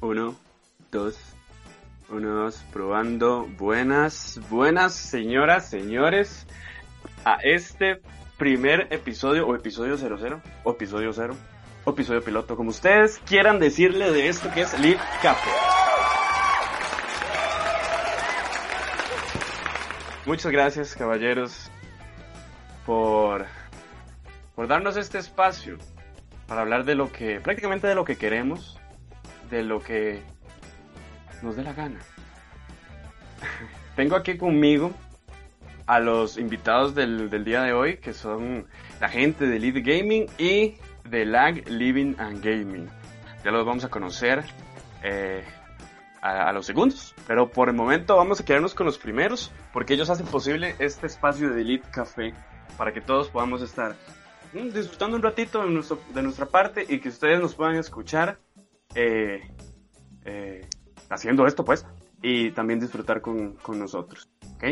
Uno, dos, uno, dos, probando. Buenas, buenas señoras, señores, a este primer episodio, o episodio 00, o episodio 0, o episodio piloto, como ustedes quieran decirle de esto que es Lead Café. Muchas gracias, caballeros, por, por darnos este espacio para hablar de lo que, prácticamente de lo que queremos, de lo que nos dé la gana. Tengo aquí conmigo a los invitados del, del, día de hoy, que son la gente de Lead Gaming y de Lag Living and Gaming. Ya los vamos a conocer eh, a, los segundos, pero por el momento vamos a quedarnos con los primeros, porque ellos hacen posible este espacio de Elite Café para que todos podamos estar mm, disfrutando un ratito de, de, nuestra parte y que ustedes nos puedan escuchar eh, eh, haciendo esto, pues, y también disfrutar con, con nosotros. ¿ok?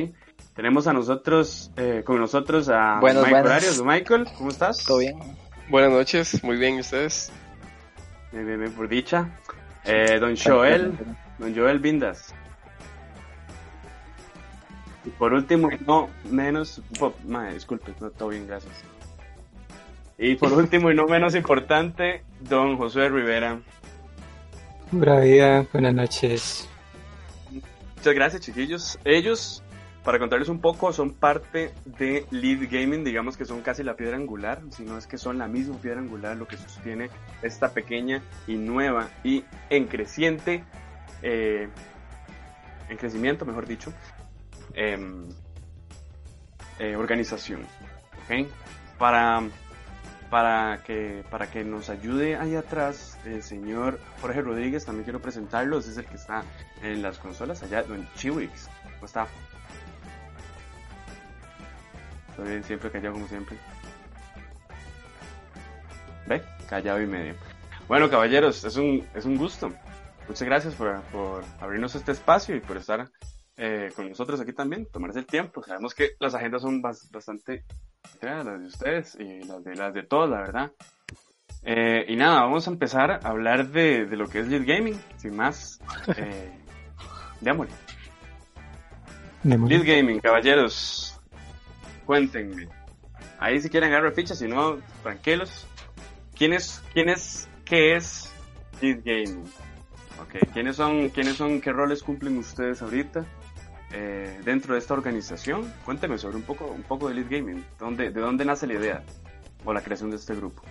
Tenemos a nosotros, eh, con nosotros a buenas, Michael buenas. Arias. Michael, ¿cómo estás? ¿Todo bien? Buenas noches, muy bien, ¿y ustedes? Bien, bien, bien, por dicha. Eh, don Joel, don Joel Vindas. Y por último, no menos, madre, disculpe, no, todo bien, gracias. Y por último y no menos importante, don Josué Rivera. Buenas noches. Muchas gracias, chiquillos. Ellos, para contarles un poco, son parte de Lead Gaming, digamos que son casi la piedra angular, si no es que son la misma piedra angular, lo que sostiene esta pequeña y nueva y en creciente, eh, en crecimiento, mejor dicho, eh, eh, organización. Para, para, que, para que nos ayude ahí atrás el señor Jorge Rodríguez, también quiero presentarlo, ese es el que está en las consolas, allá en Chiwix. ¿Cómo está? Estoy bien, siempre callado como siempre. ¿Ve? Callado y medio. Bueno, caballeros, es un, es un gusto. Muchas gracias por, por abrirnos este espacio y por estar eh, con nosotros aquí también, tomarse el tiempo. Sabemos que las agendas son bastante las de ustedes y las de, las de todos, la verdad. Eh, y nada, vamos a empezar a hablar de, de lo que es Lead Gaming, sin más. Eh, démosle. Lead Gaming, caballeros, cuéntenme. Ahí si quieren agarrar fichas, si no, tranquilos. ¿Quién es, quién es, qué es Lead Gaming? Okay. ¿Quiénes son, quiénes son, qué roles cumplen ustedes ahorita eh, dentro de esta organización? Cuéntenme sobre un poco, un poco de Lead Gaming. ¿Dónde, ¿De dónde nace la idea o la creación de este grupo?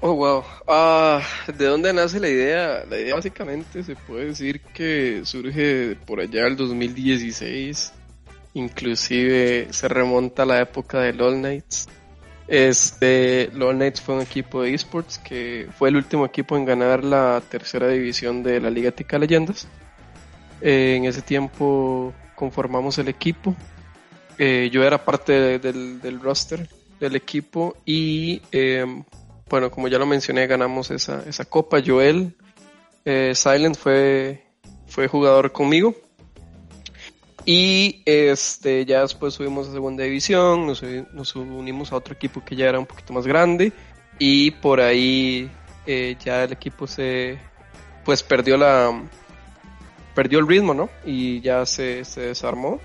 Oh, wow. Uh, ¿De dónde nace la idea? La idea básicamente se puede decir que surge por allá del 2016. Inclusive se remonta a la época de LOL Knights. Este, LOL Knights fue un equipo de esports que fue el último equipo en ganar la tercera división de la Liga Tica Leyendas. Eh, en ese tiempo conformamos el equipo. Eh, yo era parte de, del, del, roster del equipo y eh, bueno, como ya lo mencioné, ganamos esa, esa copa. Joel eh, Silent fue, fue jugador conmigo. Y este, ya después subimos a segunda división, nos, nos, unimos a otro equipo que ya era un poquito más grande. Y por ahí eh, ya el equipo se pues perdió la perdió el ritmo, ¿no? Y ya se, se desarmó.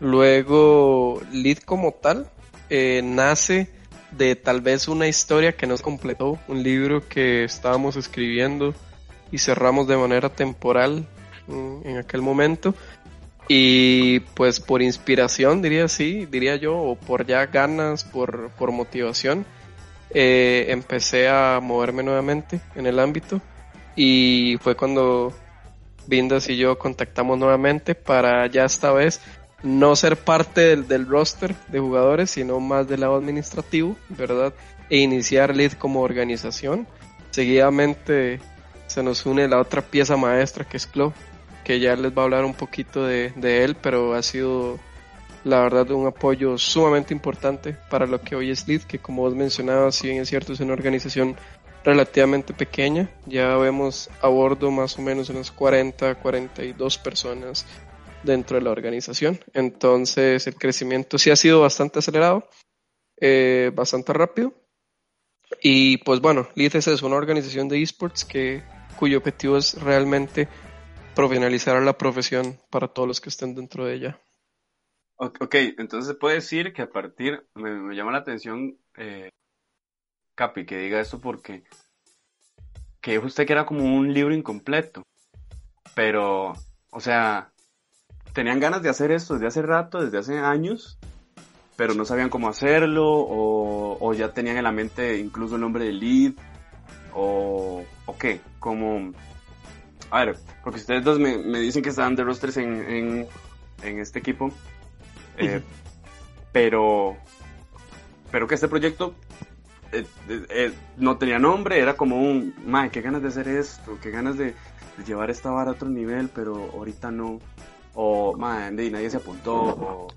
Luego, Lead como tal, eh, nace de tal vez una historia que nos completó, un libro que estábamos escribiendo y cerramos de manera temporal mm, en aquel momento. Y pues por inspiración, diría así, diría yo, o por ya ganas, por, por motivación, eh, empecé a moverme nuevamente en el ámbito. Y fue cuando Vindas y yo contactamos nuevamente para ya esta vez no ser parte del, roster de jugadores, sino más del lado administrativo, ¿verdad? E iniciar Lead como organización. Seguidamente se nos une la otra pieza maestra que es Clo, que ya les va a hablar un poquito de, de él, pero ha sido la verdad un apoyo sumamente importante para lo que hoy es Lead, que como vos mencionabas, si bien es cierto, es una organización relativamente pequeña, ya vemos a bordo más o menos unas 40, 42 personas dentro de la organización. Entonces el crecimiento sí ha sido bastante acelerado, eh, bastante rápido. Y pues bueno, LITES es una organización de esports que, cuyo objetivo es realmente profesionalizar la profesión para todos los que estén dentro de ella. Ok, entonces se puede decir que a partir, me, llama la atención, eh, Capi, que diga esto porque que usted que era como un libro incompleto, pero, o sea, tenían ganas de hacer esto desde hace rato, desde hace años, pero no sabían cómo hacerlo, o, ya tenían en la mente incluso el nombre del lead, o, o qué, como, a ver, porque ustedes dos me, dicen que estaban de rosters en, en este equipo, eh, pero, pero que este proyecto eh, eh, no tenía nombre, era como un, madre, qué ganas de hacer esto, qué ganas de, llevar esta vara a otro nivel, pero ahorita no. O, madre, nadie se apuntó,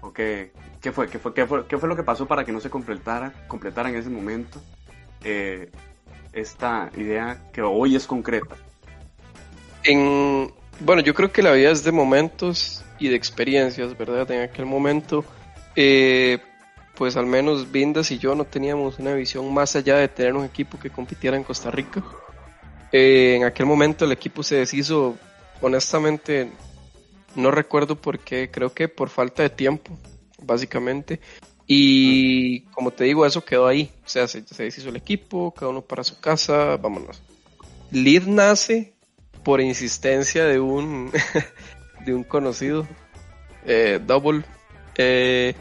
o, qué, qué, fue, qué, fue, qué, fue, qué fue lo que pasó para que no se completara, completara en ese momento esta idea que hoy es concreta. En, bueno, yo creo que la vida es de momentos y de experiencias, ¿verdad? En aquel momento, eh, pues al menos Vindas y yo no teníamos una visión más allá de tener un equipo que compitiera en Costa Rica. Eh, en aquel momento el equipo se deshizo, honestamente, no recuerdo por qué, creo que por falta de tiempo, básicamente. Y como te digo, eso quedó ahí. O sea, se, se deshizo el equipo, cada uno para su casa, vámonos. Lead nace por insistencia de un de un conocido, eh, Double, eh,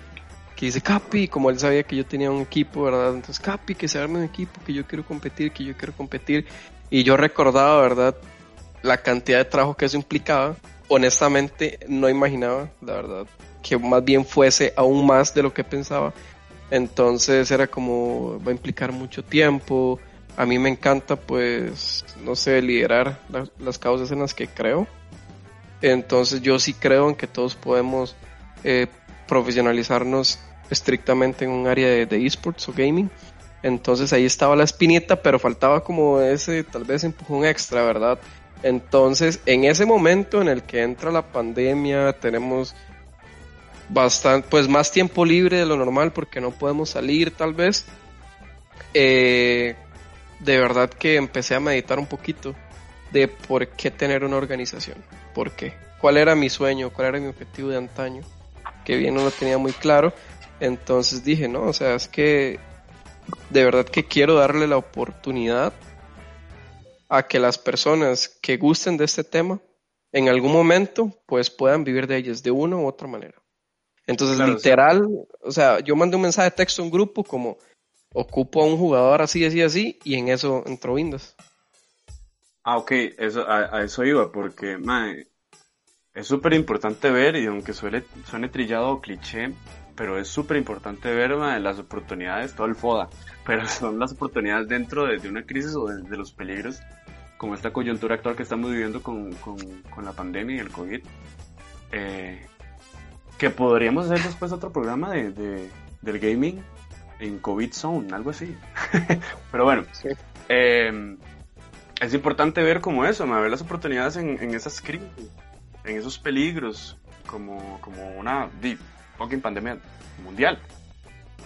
que dice, Capi, como él sabía que yo tenía un equipo, ¿verdad? Entonces, Capi, que se arme un equipo, que yo quiero competir, que yo quiero competir. Y yo recordaba, ¿verdad? La cantidad de trabajo que eso implicaba. Honestamente, no imaginaba, la verdad, que más bien fuese aún más de lo que pensaba. Entonces era como, va a implicar mucho tiempo. A mí me encanta, pues, no sé, liderar las causas en las que creo. Entonces yo sí creo en que todos podemos eh, profesionalizarnos estrictamente en un área de, esports o gaming. Entonces ahí estaba la espinita, pero faltaba como ese tal vez empujón extra, ¿verdad? Entonces en ese momento en el que entra la pandemia tenemos bastante, pues más tiempo libre de lo normal porque no podemos salir tal vez. Eh, de verdad que empecé a meditar un poquito de por qué tener una organización por qué, cuál era mi sueño, cuál era mi objetivo de antaño, que bien no lo tenía muy claro. Entonces dije, no, o sea, es que de verdad que quiero darle la oportunidad a que las personas que gusten de este tema en algún momento pues puedan vivir de ellas de una u otra manera. Entonces literal, o sea, yo mandé un mensaje de texto a un grupo como ocupo a un jugador así, así, así y en eso entró Windows. Ah, ok, eso, a, eso iba, porque es súper importante ver, y aunque suele, suene trillado o cliché, pero es súper importante ver las oportunidades, todo el FODA, pero son las oportunidades dentro de, una crisis o de, los peligros, como esta coyuntura actual que estamos viviendo con, la pandemia y el COVID, eh, que podríamos hacer después otro programa de, del gaming en COVID Zone, algo así. pero bueno, eh, es importante ver como eso, ver las oportunidades en, esas crisis, en esos peligros, como, como una deep fucking pandemia mundial.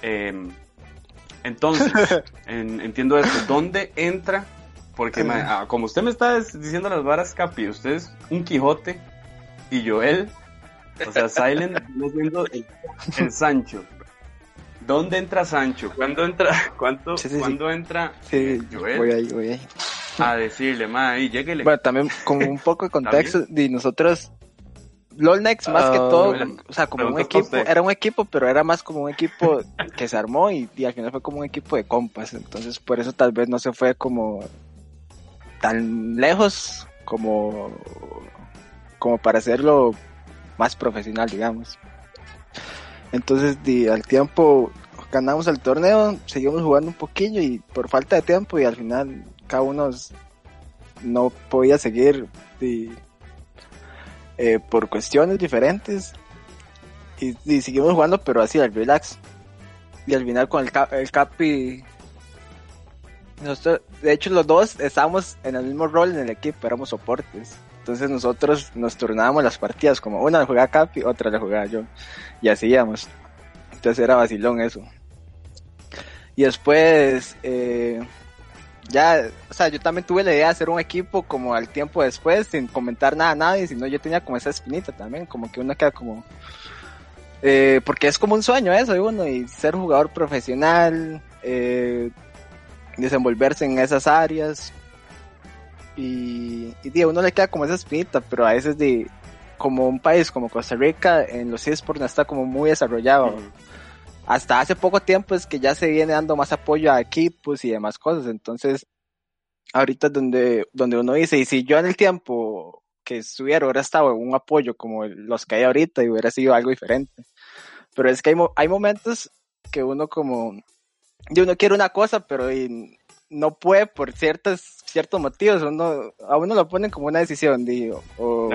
Em, entonces, entiendo esto, ¿dónde entra? Porque ah, como usted me está diciendo las varas, Capi, usted es un Quijote y Joel, o sea, Silent viendo el, Sancho. ¿Dónde entra Sancho? ¿Cuándo entra, cuánto, ¿cuándo entra Joel? Voy ahí, voy ahí a decirle, ma, y lléguele. Bueno, también como un poco de contexto, y nosotros, LOLNEX más que ah, todo, o sea, como un equipo, era un equipo, pero era más como un equipo que se armó y, al final fue como un equipo de compas, entonces por eso tal vez no se fue como tan lejos como, como para hacerlo más profesional, digamos. Entonces, al tiempo ganamos el torneo, seguimos jugando un poquillo y por falta de tiempo y al final cada uno no podía seguir eh, por cuestiones diferentes. Y, seguimos jugando pero así al relax. Y al final con el, el Capi nosotros, de hecho los dos estábamos en el mismo rol en el equipo, éramos soportes. Entonces nosotros nos turnábamos las partidas como una la jugaba Capi, otra la jugaba yo. Y así íbamos. Entonces era vacilón eso. Y después, eh, ya, o sea, yo también tuve la idea de hacer un equipo como al tiempo después, sin comentar nada a nadie, sino yo tenía como esa espinita también, como que uno queda como... Eh, porque es como un sueño eso de uno, y ser jugador profesional, eh, desenvolverse en esas áreas, y, y uno le queda como esa espinita, pero a veces de, como un país como Costa Rica, en los esports no está como muy desarrollado. Hasta hace poco tiempo es que ya se viene dando más apoyo a equipos y demás cosas, entonces ahorita es donde, donde uno dice, y si yo en el tiempo que estuviera hubiera estado en un apoyo como los que hay ahorita y hubiera sido algo diferente. Pero es que hay, hay momentos que uno como, y uno quiere una cosa, pero no puede por ciertos, ciertos motivos, uno, a uno lo ponen como una decisión, digo, o,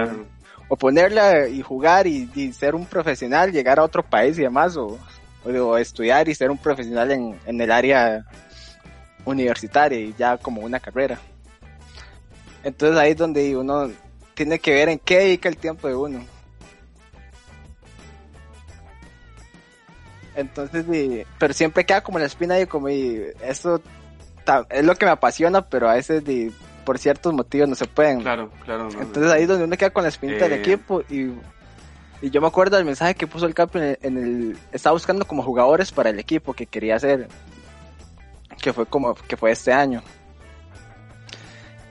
o ponerla y jugar y, ser un profesional, llegar a otro país y demás, o, o, estudiar y ser un profesional en, en el área universitaria y ya como una carrera. Entonces ahí es donde uno tiene que ver en qué dedica el tiempo de uno. Entonces, pero siempre queda como la espina y como, y eso es lo que me apasiona, pero a veces por ciertos motivos no se pueden. Claro, claro. Entonces ahí es donde uno queda con la espinita del eh. equipo y, y yo me acuerdo del mensaje que puso el Capi en el, estaba buscando como jugadores para el equipo que quería hacer, que fue como, que fue este año.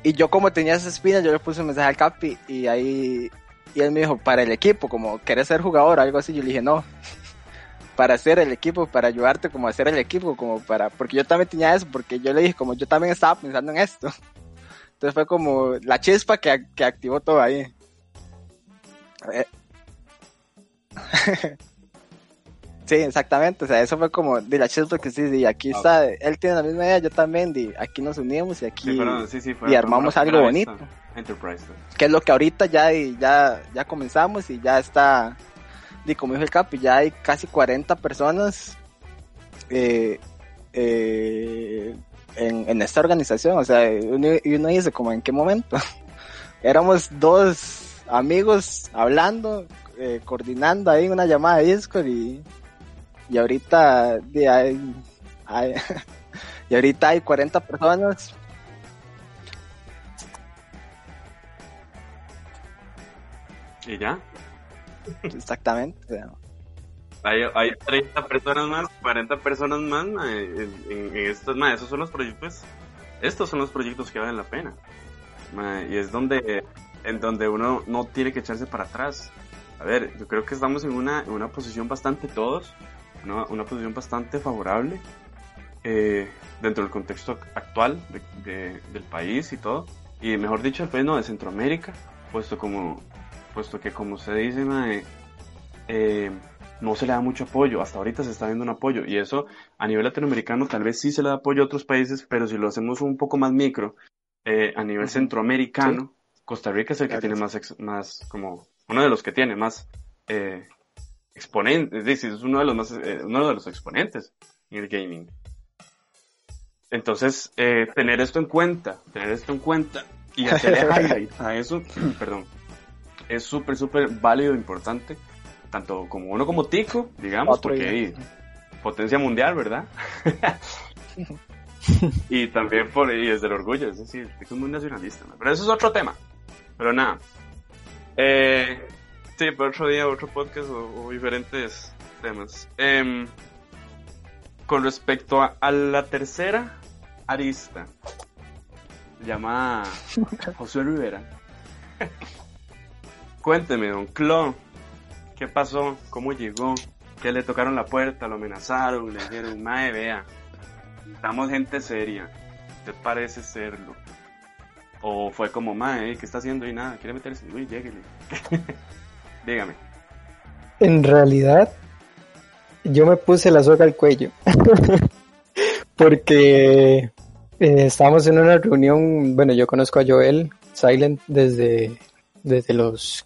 Y yo como tenía esa espina, yo le puse un mensaje al Capi y ahí, y él me dijo, para el equipo, como, ¿querés ser jugador? Algo así, yo le dije, no para hacer el equipo, para ayudarte como hacer el equipo, como para, porque yo también tenía eso, porque yo le dije, como yo también estaba pensando en esto. Entonces fue como la chispa que, que activó todo ahí. sí, exactamente, o sea, eso fue como de la chispa que sí, y aquí está, él tiene la misma idea, yo también, y aquí nos unimos y aquí y armamos algo bonito. Enterprise. Que es lo que ahorita ya, ya, ya comenzamos y ya está y como dijo el Capi, ya hay casi 40 personas eh, eh, en, esta organización. O sea, uno, uno dice, como en qué momento. Éramos dos amigos hablando, eh, coordinando ahí una llamada de Discord y, y ahorita hay, y ahorita hay 40 personas. ¿Y ya? Exactamente. Hay, hay 30 personas más, 40 personas más en, en, estos, esos son los proyectos, estos son los proyectos que valen la pena. y es donde, en donde uno no tiene que echarse para atrás. A ver, yo creo que estamos en una, en una posición bastante todos, una, una posición bastante favorable eh, dentro del contexto actual de, del país y todo. Y mejor dicho, el país no, de Centroamérica, puesto como puesto que como se dice, eh, no se le da mucho apoyo, hasta ahorita se está viendo un apoyo, y eso a nivel latinoamericano tal vez sí se le da apoyo a otros países, pero si lo hacemos un poco más micro, eh, a nivel centroamericano, Costa Rica es el que tiene más, más, como, uno de los que tiene más eh, exponentes, es decir, es uno de los más, eh, uno de los exponentes en el gaming. Entonces, tener esto en cuenta, tener esto en cuenta y hacer highlight a eso, perdón, es súper, súper válido e importante, tanto como uno como Tico, digamos, porque hay potencia mundial, ¿verdad? y también por y desde el orgullo, es decir, Tico es muy nacionalista, pero eso es otro tema. Pero nada, eh, sí, por otro día, otro podcast o, diferentes temas. Em, con respecto a, la tercera arista, llamada José Rivera. Cuénteme, don Clo, ¿qué pasó? ¿Cómo llegó? ¿Qué le tocaron la puerta? ¿Lo amenazaron? ¿Le dijeron, mae, vea, estamos gente seria, ¿usted parece serlo? ¿O fue como, mae, ¿qué está haciendo? Y nada, ¿quiere meterse? Uy, lléguele. Dígame. En realidad, yo me puse la soga al cuello. Porque eh, estábamos en una reunión, bueno, yo conozco a Joel Silent desde, desde los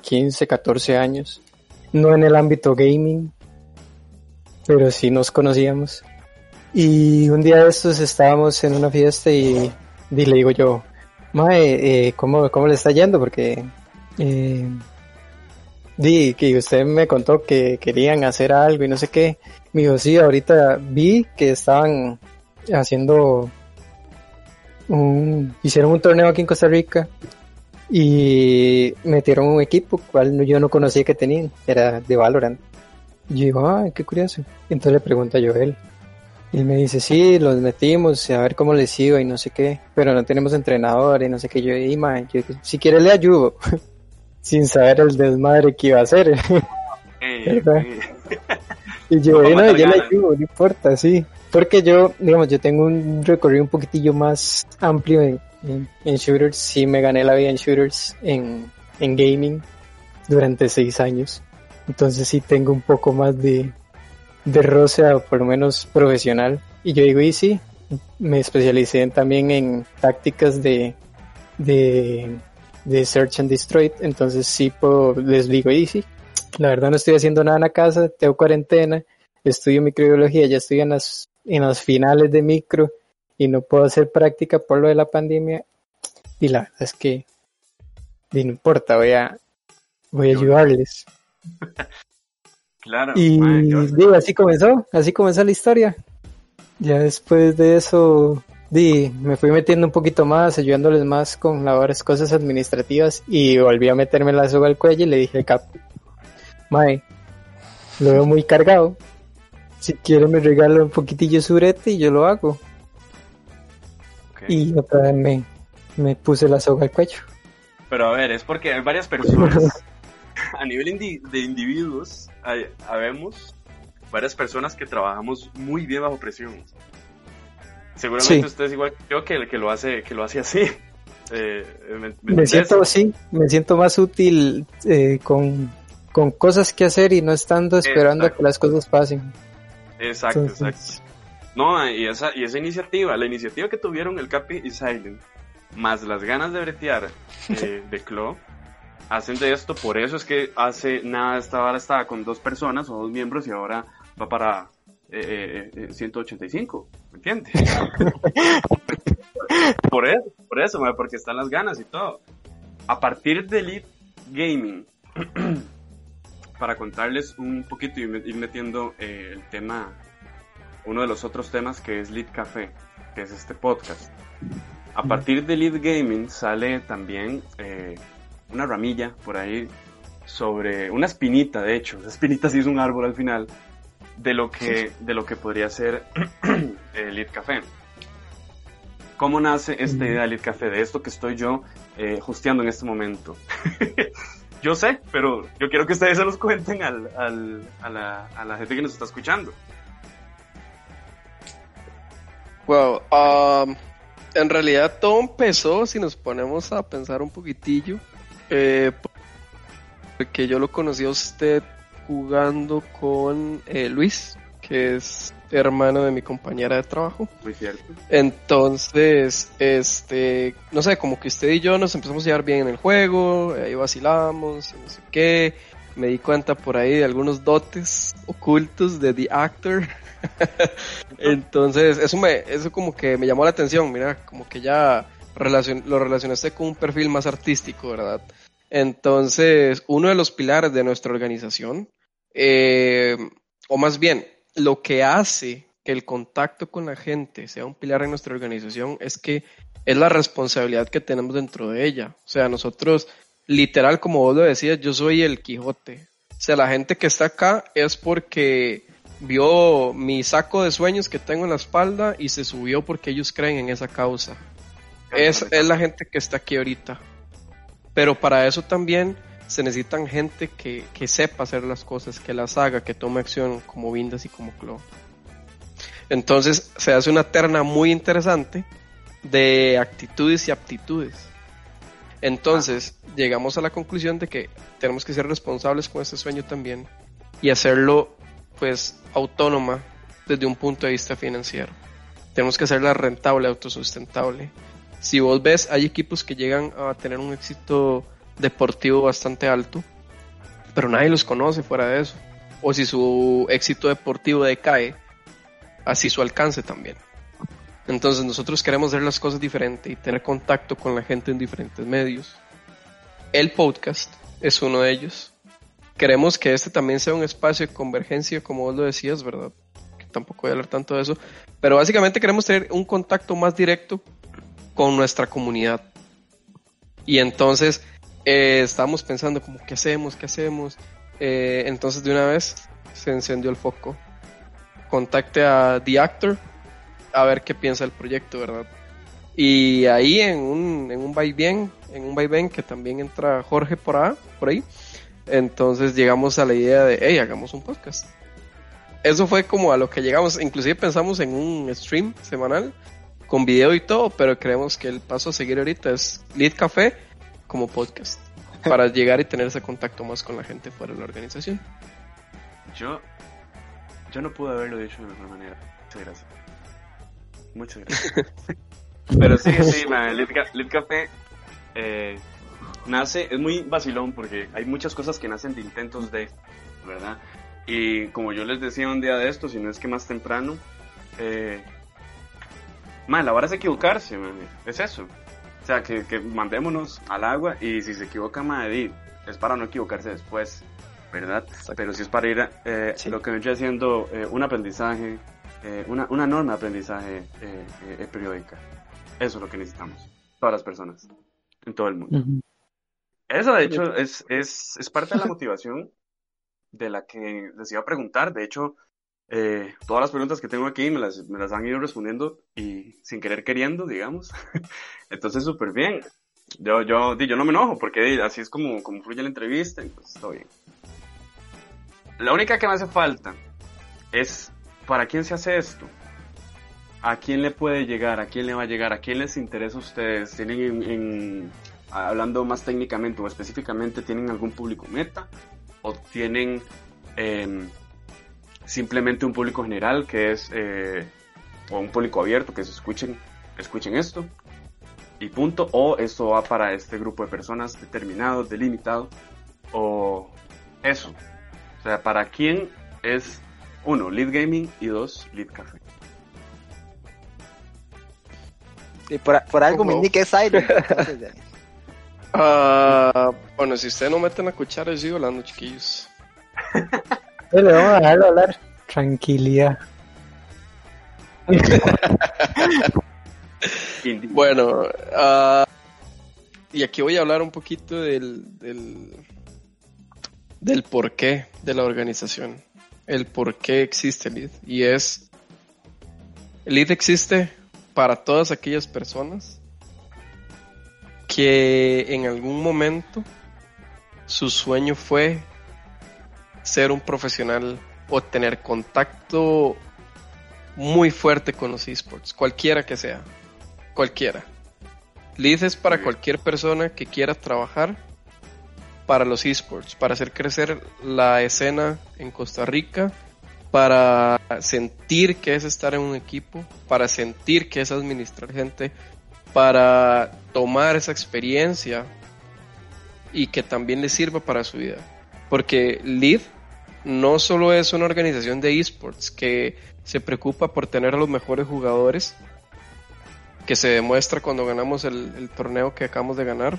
15, 14 años. No en el ámbito gaming, pero sí nos conocíamos. Y un día de estos estábamos en una fiesta y, le digo yo, Mae, eh, ¿cómo, ¿cómo, le está yendo? Porque eh, di que usted me contó que querían hacer algo y no sé qué. Me dijo, sí, ahorita vi que estaban haciendo un, hicieron un torneo aquí en Costa Rica y metieron un equipo cual yo no conocía que tenían, era de Valorant. Y yo ah, qué curioso. Entonces le pregunto a Joel. Y me dice, sí, los metimos a ver cómo les iba y no sé qué, pero no tenemos entrenador y no sé qué. Yo, y yo, si quiere le ayudo, sin saber el desmadre que iba a hacer. y yo, no, yo le ayudo, no importa, sí. Porque yo, digamos, yo tengo un recorrido un poquitillo más amplio en, en, shooters. Sí me gané la vida en shooters, en, en gaming, durante seis años. Entonces sí tengo un poco más de, de roce, o por lo menos profesional. Y yo digo, y sí, me especialicé también en tácticas de, de, de Search and Destroy. Entonces sí puedo, les digo, y sí, la verdad no estoy haciendo nada en la casa, tengo cuarentena, estudio microbiología, ya estoy en las, en las finales de micro y no puedo hacer práctica por lo de la pandemia. Y la verdad es que no importa, voy a, voy a ayudarles. Claro. Y digo, así comenzó, así comenzó la historia. Ya después de eso, di, me fui metiendo un poquito más, ayudándoles más con las cosas administrativas y volví a meterme la soga al cuello y le dije cap, Mae, lo veo muy cargado. Si quiere me regala un poquitillo surete y yo lo hago. Y otra vez me, me puse la soga al cuello. Pero a ver, es porque hay varias personas a nivel de individuos, hay, habemos varias personas que trabajamos muy bien bajo presión. Seguramente usted es igual que yo que, que lo hace, que lo hace así. Eh, me, siento así, me siento más útil eh, con, con, cosas que hacer y no estando esperando a que las cosas pasen. Exacto, exacto. No, y esa, y esa iniciativa, la iniciativa que tuvieron el Capi y Silent, más las ganas de bretear eh, de Claw, hacen de esto, por eso es que hace nada esta vara estaba con dos personas o dos miembros y ahora va para eh, eh, 185, eh, ¿me entiendes? por eso, por eso, porque están las ganas y todo. A partir de Elite Gaming, para contarles un poquito y ir metiendo eh, el tema, uno de los otros temas que es Lead Café, que es este podcast. A partir de Lead Gaming sale también una ramilla por ahí sobre una espinita, de hecho, esa espinita sí es un árbol al final de lo que de lo que podría ser el Café. ¿Cómo nace esta idea de Lead Café? De esto que estoy yo eh, justeando en este momento. yo sé, pero yo quiero que ustedes se los cuenten al, al, a, la, a, la, gente que nos está escuchando. Well, um, en realidad todo empezó, si nos ponemos a pensar un poquitillo, eh, porque yo lo conocí a usted jugando con eh, Luis, que es hermano de mi compañera de trabajo. Muy cierto. Entonces, este, no sé, como que usted y yo nos empezamos a llevar bien en el juego, ahí vacilamos, no sé qué. Me di cuenta por ahí de algunos dotes ocultos de The Actor. Entonces, eso me, eso como que me llamó la atención, mira, como que ya lo relacionaste con un perfil más artístico, ¿verdad? Entonces, uno de los pilares de nuestra organización, eh, o más bien, lo que hace que el contacto con la gente sea un pilar en nuestra organización es que es la responsabilidad que tenemos dentro de ella. O sea, nosotros, literal, como vos lo decías, yo soy el Quijote. O sea, la gente que está acá es porque vio mi saco de sueños que tengo en la espalda y se subió porque ellos creen en esa causa. Es, es la gente que está aquí ahorita. Pero para eso también se necesitan gente que, sepa hacer las cosas, que las haga, que tome acción como Vindas y como Clo. Entonces se hace una terna muy interesante de actitudes y aptitudes. Entonces llegamos a la conclusión de que tenemos que ser responsables con este sueño también y hacerlo pues autónoma desde un punto de vista financiero. Tenemos que hacerla rentable, autosustentable si vos ves, hay equipos que llegan a tener un éxito deportivo bastante alto, pero nadie los conoce fuera de eso. O si su éxito deportivo decae, así su alcance también. Entonces nosotros queremos hacer las cosas diferente y tener contacto con la gente en diferentes medios. El podcast es uno de ellos. queremos que este también sea un espacio de convergencia, como vos lo decías, ¿verdad? Que tampoco voy a hablar tanto de eso, pero básicamente queremos tener un contacto más directo con nuestra comunidad. Y entonces eh, estamos pensando como, ¿qué hacemos? ¿Qué hacemos? Eh, entonces de una vez se encendió el foco. Contacte a The Actor a ver qué piensa el proyecto, ¿verdad? Y ahí en un, en un vaivén, en un vaivén que también entra Jorge por, ahí, por ahí, entonces llegamos a la idea de, hey, hagamos un podcast. Eso fue como a lo que llegamos, inclusive pensamos en un stream semanal con video y todo, pero creemos que el paso a seguir ahorita es Lead Café como podcast para llegar y tener ese contacto más con la gente fuera de la organización. Yo, yo no pude haberlo dicho de mejor manera. Muchas gracias. Muchas gracias. Pero sí, sí, Lead, Café eh, nace, es muy vacilón porque hay muchas cosas que nacen de intentos de, ¿verdad? Y como yo les decía un día de esto, si no es que más temprano, eh, man, la vara es equivocarse, es eso. O sea, que, que, mandémonos al agua y si se equivoca, madre, es para no equivocarse después, ¿verdad? Pero si es para ir, eh, lo que estoy haciendo, eh, un aprendizaje, eh, una, una norma de aprendizaje eh, periódica. Eso es lo que necesitamos, todas las personas, en todo el mundo. Eso, de hecho, es, es, es parte de la motivación de la que les iba a preguntar. De hecho, eh, todas las preguntas que tengo aquí me las, me las han ido respondiendo y sin querer queriendo, digamos. Entonces, súper bien. Yo, yo, yo no me enojo porque así es como, como fluye la entrevista y pues todo bien. La única que me hace falta es, ¿para quién se hace esto? ¿A quién le puede llegar? ¿A quién le va a llegar? ¿A quién les interesa a ustedes? ¿Tienen en hablando más técnicamente o específicamente, ¿tienen algún público meta? ¿O tienen em, simplemente un público general que es, eh, o un público abierto que se escuchen, escuchen esto? Y punto. O esto va para este grupo de personas determinado, delimitado. O eso. O sea, ¿para quién es uno, lead gaming y dos, lead café? Y por, algo me indica es Uh, bueno, si ustedes no meten la cuchara, yo sigo hablando, chiquillos. le vamos a dejarlo hablar. Tranquilidad. bueno, uh, y aquí voy a hablar un poquito del, del, del porqué de la organización. El por qué existe LEAD. Y es, LEAD existe para todas aquellas personas que en algún momento su sueño fue ser un profesional o tener contacto muy fuerte con los esports, cualquiera que sea, cualquiera. Lead es para cualquier persona que quiera trabajar para los esports, para hacer crecer la escena en Costa Rica, para sentir que es estar en un equipo, para sentir que es administrar gente, para tomar esa experiencia y que también le sirva para su vida. Porque Lead no solo es una organización de esports que se preocupa por tener a los mejores jugadores, que se demuestra cuando ganamos el, torneo que acabamos de ganar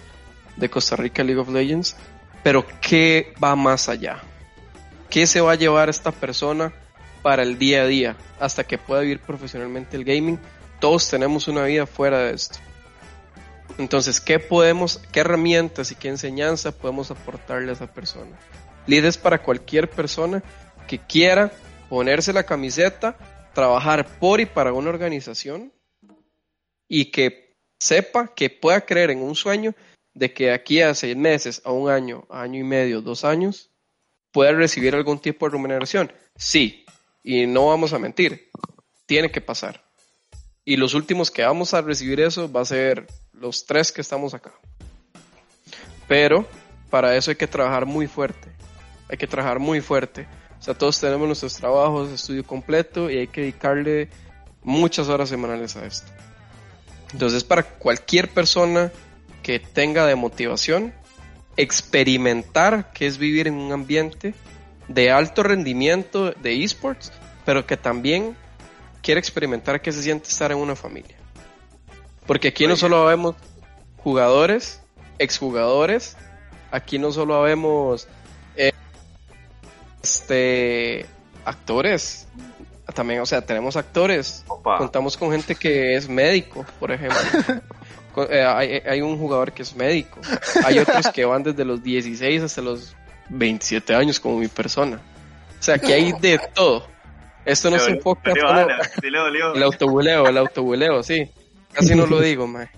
de Costa Rica League of Legends, pero ¿qué va más allá? ¿Qué se va a llevar esta persona para el día a día hasta que pueda vivir profesionalmente el gaming? todos tenemos una vida fuera de esto. Entonces, ¿qué podemos, qué herramientas y qué enseñanza podemos aportarle a esa persona? Líderes para cualquier persona que quiera ponerse la camiseta, trabajar por y para una organización y que sepa que pueda creer en un sueño de que aquí a seis meses, a un año, año y medio, dos años, pueda recibir algún tipo de remuneración. Sí, y no vamos a mentir, tiene que pasar. Y los últimos que vamos a recibir eso va a ser los tres que estamos acá. Pero para eso hay que trabajar muy fuerte. Hay que trabajar muy fuerte. O sea, todos tenemos nuestros trabajos, estudio completo y hay que dedicarle muchas horas semanales a esto. Entonces, para cualquier persona que tenga de motivación, experimentar qué es vivir en un ambiente de alto rendimiento de esports, pero que también quiere experimentar qué se siente estar en una familia. Porque aquí no solo vemos jugadores, exjugadores, aquí no solo vemos eh, Este, actores, también, o sea, tenemos actores, contamos con gente que es médico, por ejemplo. Eh, hay, hay, un jugador que es médico, hay otros que van desde los 16 hasta los 27 años como mi persona. O sea, que hay de todo. Esto no se enfoca el autobuleo, el autobuleo, sí. Casi no lo digo, man.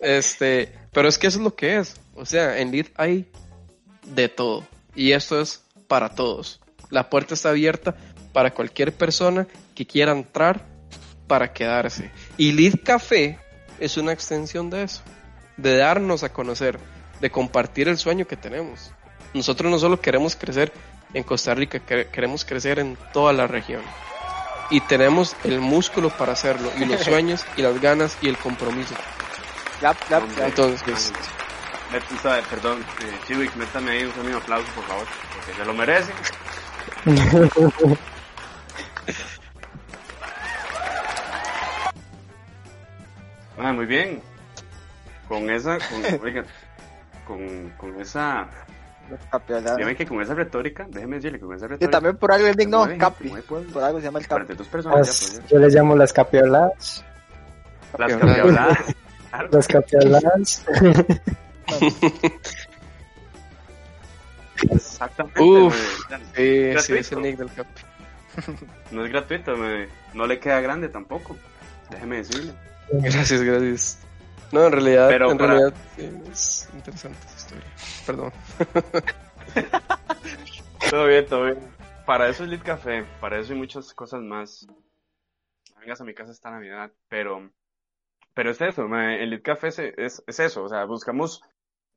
Este, pero es que eso es lo que es. O sea, en Lead hay de todo. Y esto es para todos. La puerta está abierta para cualquier persona que quiera entrar para quedarse. Y Lead Café es una extensión de eso. De darnos a conocer, de compartir el sueño que tenemos. Nosotros no solo queremos crecer en Costa Rica, queremos crecer en toda la región. Y tenemos el músculo para hacerlo, y los sueños, y las ganas, y el compromiso. Entonces, perdón, eh, Chiwick, métame ahí un aplauso, por favor, porque se lo merece. ah, muy bien. Con esa, con, oigan, con, con esa Dígame que con esa retórica, déjeme decirle que con esa retórica. Y también por algo el digno Capri. Por algo se llama el Capri. Pues, yo les llamo las capioladas. Las capioladas. Las capioladas. Exactamente. Uf, sí, sí, es el nick del Capri. No es gratuito, me, no le queda grande tampoco. Déjeme decirle. Gracias, gracias. No, en realidad, en realidad es interesante esa historia. Perdón. todo bien, todo bien. Para eso es Lit Café, para eso hay muchas cosas más. Vengas a mi casa esta Navidad, pero pero es eso, el Lit Café es, es, eso, o sea, buscamos,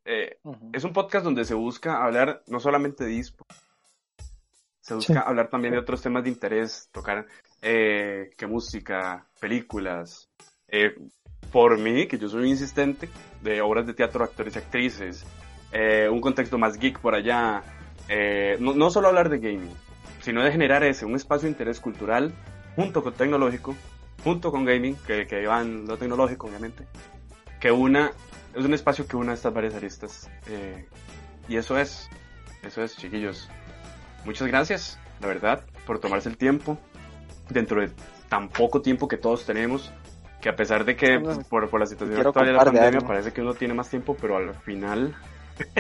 eh, es un podcast donde se busca hablar no solamente de dispo, se busca hablar también de otros temas de interés, tocar eh, que música, películas, eh, por mí, que yo soy insistente, de obras de teatro, actores y actrices, eh, un contexto más geek por allá, no, no, solo hablar de gaming, sino de generar ese, un espacio de interés cultural junto con tecnológico, junto con gaming, que, que van lo tecnológico obviamente, que una, es un espacio que una estas varias aristas. Eh, y eso es, eso es, chiquillos. Muchas gracias, la verdad, por tomarse el tiempo, dentro de tan poco tiempo que todos tenemos, que a pesar de que por, por la situación actual de la pandemia parece que uno tiene más tiempo, pero al final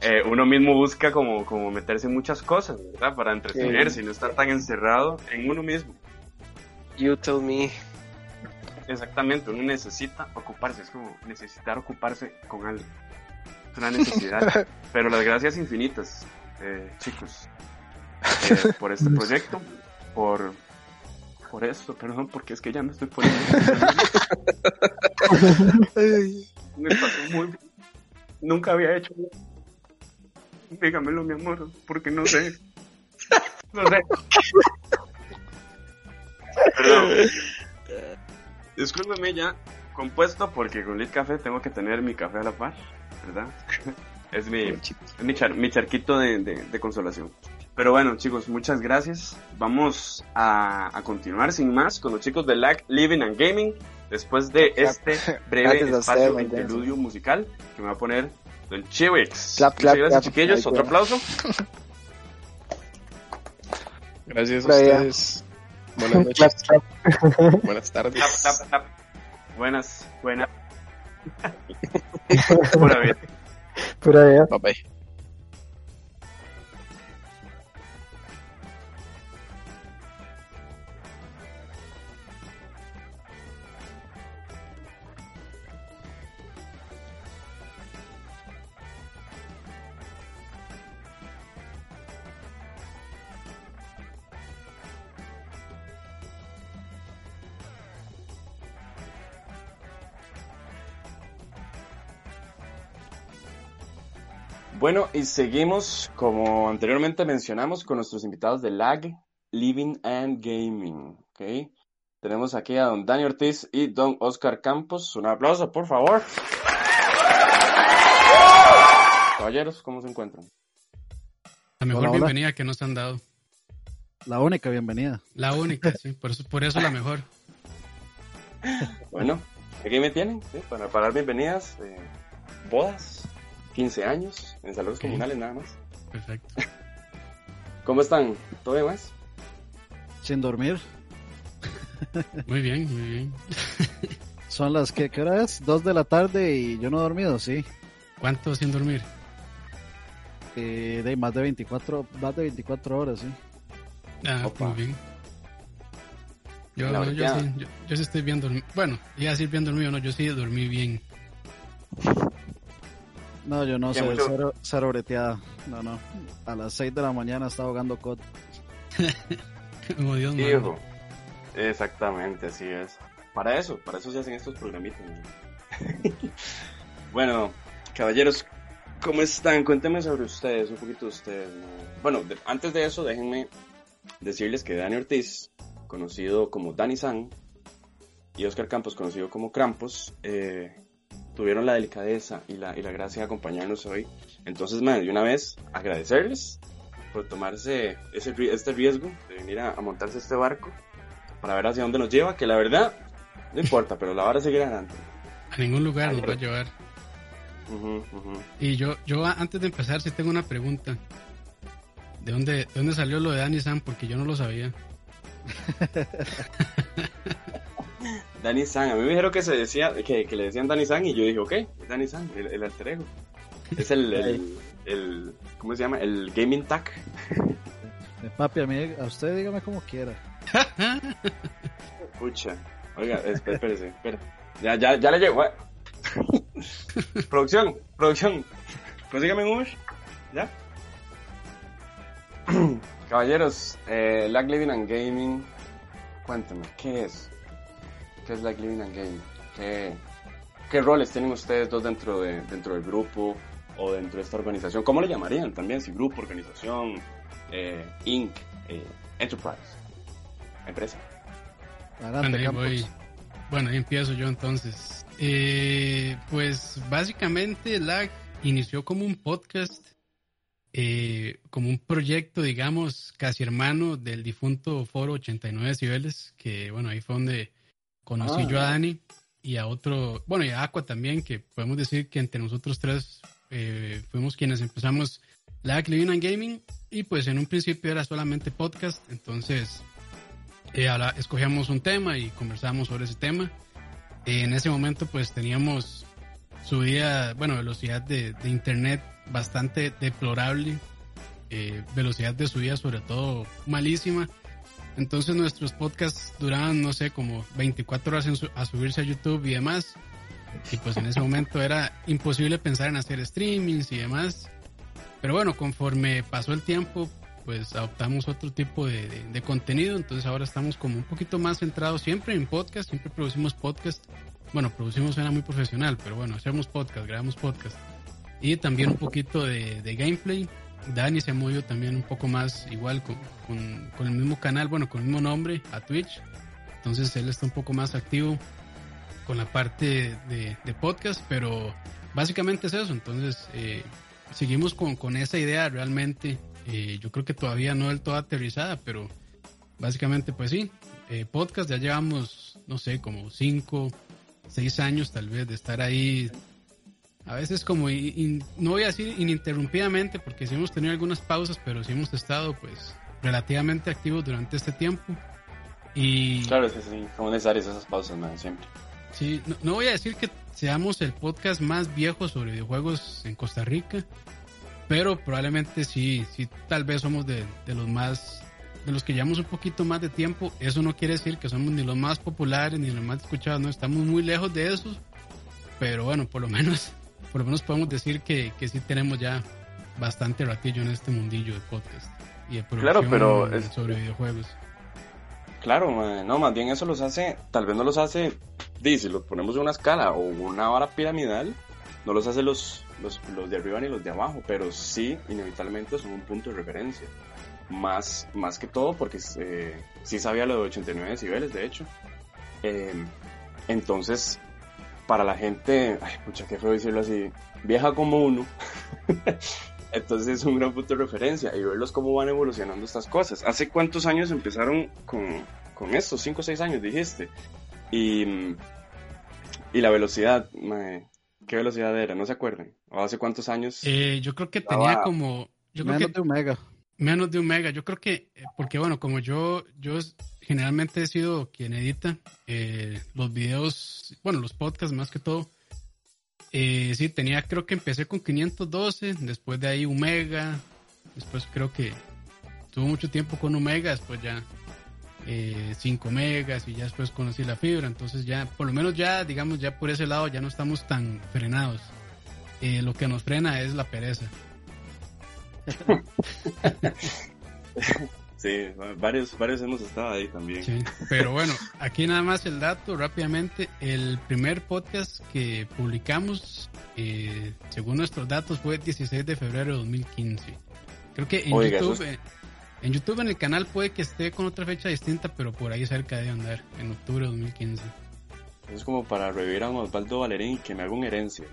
eh, uno mismo busca como, como meterse en muchas cosas, ¿verdad? Para entretenerse y no estar tan encerrado en uno mismo. You tell me. Exactamente, uno necesita ocuparse, es como necesitar ocuparse con algo. Es una necesidad. pero las gracias infinitas, eh, chicos, eh, por este proyecto, por por eso, perdón, porque es que ya me estoy poniendo. muy... Nunca había hecho. Dígamelo, mi amor, porque no sé. No sé. Perdón. Discúlpeme ya, compuesto, porque con Lit Café tengo que tener mi café a la par, ¿verdad? Es mi, mi, mi charquito de, de consolación. Pero bueno, chicos, muchas gracias. Vamos a, continuar sin más con los chicos de LAG Living and Gaming. Después de este breve espacio de interludio musical que me va a poner Don Chiwix. Clap, clap, gracias, chiquillos. Otro aplauso. Gracias a ustedes. Buenas noches. Buenas tardes. Buenas, buenas. Pura vida. Pura vida. Bye bye. Bueno, y seguimos, como anteriormente mencionamos, con nuestros invitados de LAG, Living and Gaming. ¿okay? Tenemos aquí a don Dani Ortiz y don Oscar Campos. Un aplauso, por favor. Caballeros, ¿cómo se encuentran? La mejor bienvenida que nos han dado. La única bienvenida. La única, sí, por eso, por eso la mejor. Bueno, aquí me tienen, para, para dar bienvenidas, eh, bodas, 15 años, en salones comunales nada más. Perfecto. ¿Cómo están? ¿Todo bien más? Sin dormir. Muy bien, muy bien. Son las que, ¿qué hora es? Dos de la tarde y yo no he dormido, sí. ¿Cuánto sin dormir? Eh, de más de 24, más de 24 horas, sí. Ah, muy bien. Yo, yo, yo, sí, yo, yo, sí estoy bien dormido. Bueno, iba a decir bien dormido, no, yo sí dormí bien. No, yo no sé, cero, cero, breteada. No, no. A las 6 de la mañana estaba jugando COD. Como Dios mío. Hijo. Exactamente, así es. Para eso, para eso se hacen estos programitas. bueno, caballeros, ¿cómo están? Cuéntenme sobre ustedes, un poquito de ustedes. Bueno, de, antes de eso, déjenme decirles que Dani Ortiz, conocido como Dani San, y Oscar Campos, conocido como Krampus, eh, tuvieron la delicadeza y la, y la gracia de acompañarnos hoy. Entonces, man, de una vez, agradecerles por tomarse ese, este riesgo de venir a, a, montarse este barco para ver hacia dónde nos lleva, que la verdad, no importa, pero la vara seguir adelante. A ningún lugar nos va a llevar. Uh -huh, uh -huh. Y yo, yo antes de empezar, sí tengo una pregunta. ¿De dónde, ¿De dónde salió lo de Danny Sam? Porque yo no lo sabía. Danny San, a mí me dijeron que se decía, que, que le decían Danny San y yo dije, ok, es Danny San, el, el alter ego. Es el, el, el, ¿cómo se llama? El gaming tag. Papi, a mí, a usted dígame como quiera. Pucha, oiga, espérese, espera. Ya, ya, ya le llego, ¿eh? producción, producción. Consígame un ¿Ya? Caballeros, eh, Lag Living and Gaming, cuéntame, ¿qué es? ¿Qué es Like Living and Gaming? ¿Qué, ¿Qué, roles tienen ustedes dos dentro, de, dentro del grupo o dentro de esta organización? ¿Cómo le llamarían también? Si grupo, organización, eh, Inc., eh, Enterprise, empresa. Adelante, bueno, ahí voy. bueno, ahí empiezo yo entonces. Eh, pues básicamente Lag inició como un podcast, eh, como un proyecto, digamos, casi hermano del difunto Foro 89 Decibeles, que bueno, ahí fue donde conocí ah, yo a Dani y a otro, bueno, y a Aqua también, que podemos decir que entre nosotros tres eh, fuimos quienes empezamos la Living and Gaming y pues en un principio era solamente podcast, entonces eh, la, escogíamos un tema y conversábamos sobre ese tema. Eh, en ese momento pues teníamos subida, bueno, velocidad de, de internet bastante deplorable, velocidad de subida sobre todo malísima. Entonces nuestros podcasts duraban, no sé, como 24 horas en a subirse a YouTube y demás. Y pues en ese momento era imposible pensar en hacer streamings y demás. Pero bueno, conforme pasó el tiempo, pues adoptamos otro tipo de, contenido. Entonces ahora estamos como un poquito más centrados siempre en podcast, siempre producimos podcast. Bueno, producimos suena muy profesional, pero bueno, hacemos podcast, grabamos podcast. Y también un poquito de gameplay Dani se ha movido también un poco más igual con, con, el mismo canal, bueno, con el mismo nombre a Twitch. Entonces él está un poco más activo con la parte de, de podcast, pero básicamente es eso. Entonces eh, seguimos con, con, esa idea realmente. Eh, yo creo que todavía no del todo aterrizada, pero básicamente pues sí. Eh, podcast ya llevamos, no sé, como cinco, seis años tal vez de estar ahí a veces como, in, no voy a decir ininterrumpidamente, porque sí hemos tenido algunas pausas, pero sí hemos estado pues relativamente activos durante este tiempo. Y, claro, es que sí, son necesarias esas pausas, man, siempre. Sí, no, no, voy a decir que seamos el podcast más viejo sobre videojuegos en Costa Rica, pero probablemente sí, sí, tal vez somos de, de los más, de los que llevamos un poquito más de tiempo. Eso no quiere decir que somos ni los más populares ni los más escuchados, no, estamos muy lejos de eso, pero bueno, por lo menos por lo menos podemos decir que, que sí tenemos ya bastante ratillo en este mundillo de podcast y de producción claro, pero sobre videojuegos. Claro, no, más bien eso los hace, tal vez no los hace, dice, los ponemos en una escala o una vara piramidal, no los hace los, los, los, de arriba ni los de abajo, pero sí, inevitablemente son un punto de referencia. Más, más que todo porque eh, sí sabía lo de 89 decibeles, de hecho. Eh, entonces, para la gente, ay, pucha, qué feo decirlo así, vieja como uno. Entonces es un gran punto de referencia y verlos cómo van evolucionando estas cosas. ¿Hace cuántos años empezaron con, con esto? ¿Cinco o seis años dijiste? Y, y la velocidad, madre, ¿qué velocidad era? ¿No se acuerdan? ¿O hace cuántos años? Eh, yo creo que tenía como... Yo creo Menos que, de un mega. Menos de un mega. Yo creo que, eh, porque bueno, como yo, yo generalmente he sido quien edita eh, los videos, bueno, los podcasts más que todo. Eh, sí, tenía, creo que empecé con 512, después de ahí un mega, después creo que tuvo mucho tiempo con un mega, después ya 5 megas y ya después conocí la fibra, entonces ya, por lo menos ya, digamos, ya por ese lado ya no estamos tan frenados. lo que nos frena es la pereza. sí, varios, varios hemos estado ahí también. pero bueno, aquí nada más el dato rápidamente. El primer podcast que publicamos, eh, según nuestros datos, fue el 16 de febrero de 2015. Creo que en YouTube... Eh, en YouTube en el canal puede que esté con otra fecha distinta, pero por ahí cerca de andar, en octubre de 2015. Es como para revivir a Osvaldo Valerín y que me haga una herencia.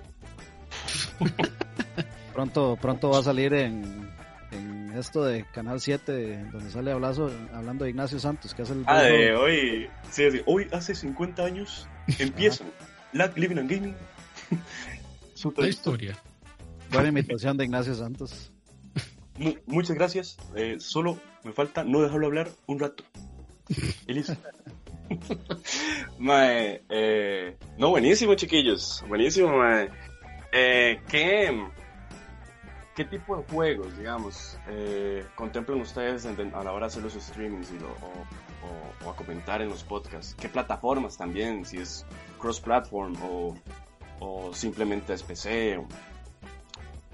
Pronto, pronto va a salir en, en esto de Canal 7, donde sale hablazo, hablando de Ignacio Santos, que hace el... Ah, de hoy, sí, hoy hace 50 años empieza la Living and Gaming. La historia. Buena imitación de Ignacio Santos. muchas gracias. Eh, solo me falta no dejarlo hablar un rato. Elisa. mae, eh, no, buenísimo, chiquillos. Buenísimo, mae. Eh, ¿Qué ¿Qué tipo de juegos, digamos, eh, contemplan ustedes a la hora de hacer los streamings o, a comentar en los podcasts? ¿Qué plataformas también? Si es cross-platform o, simplemente es PC.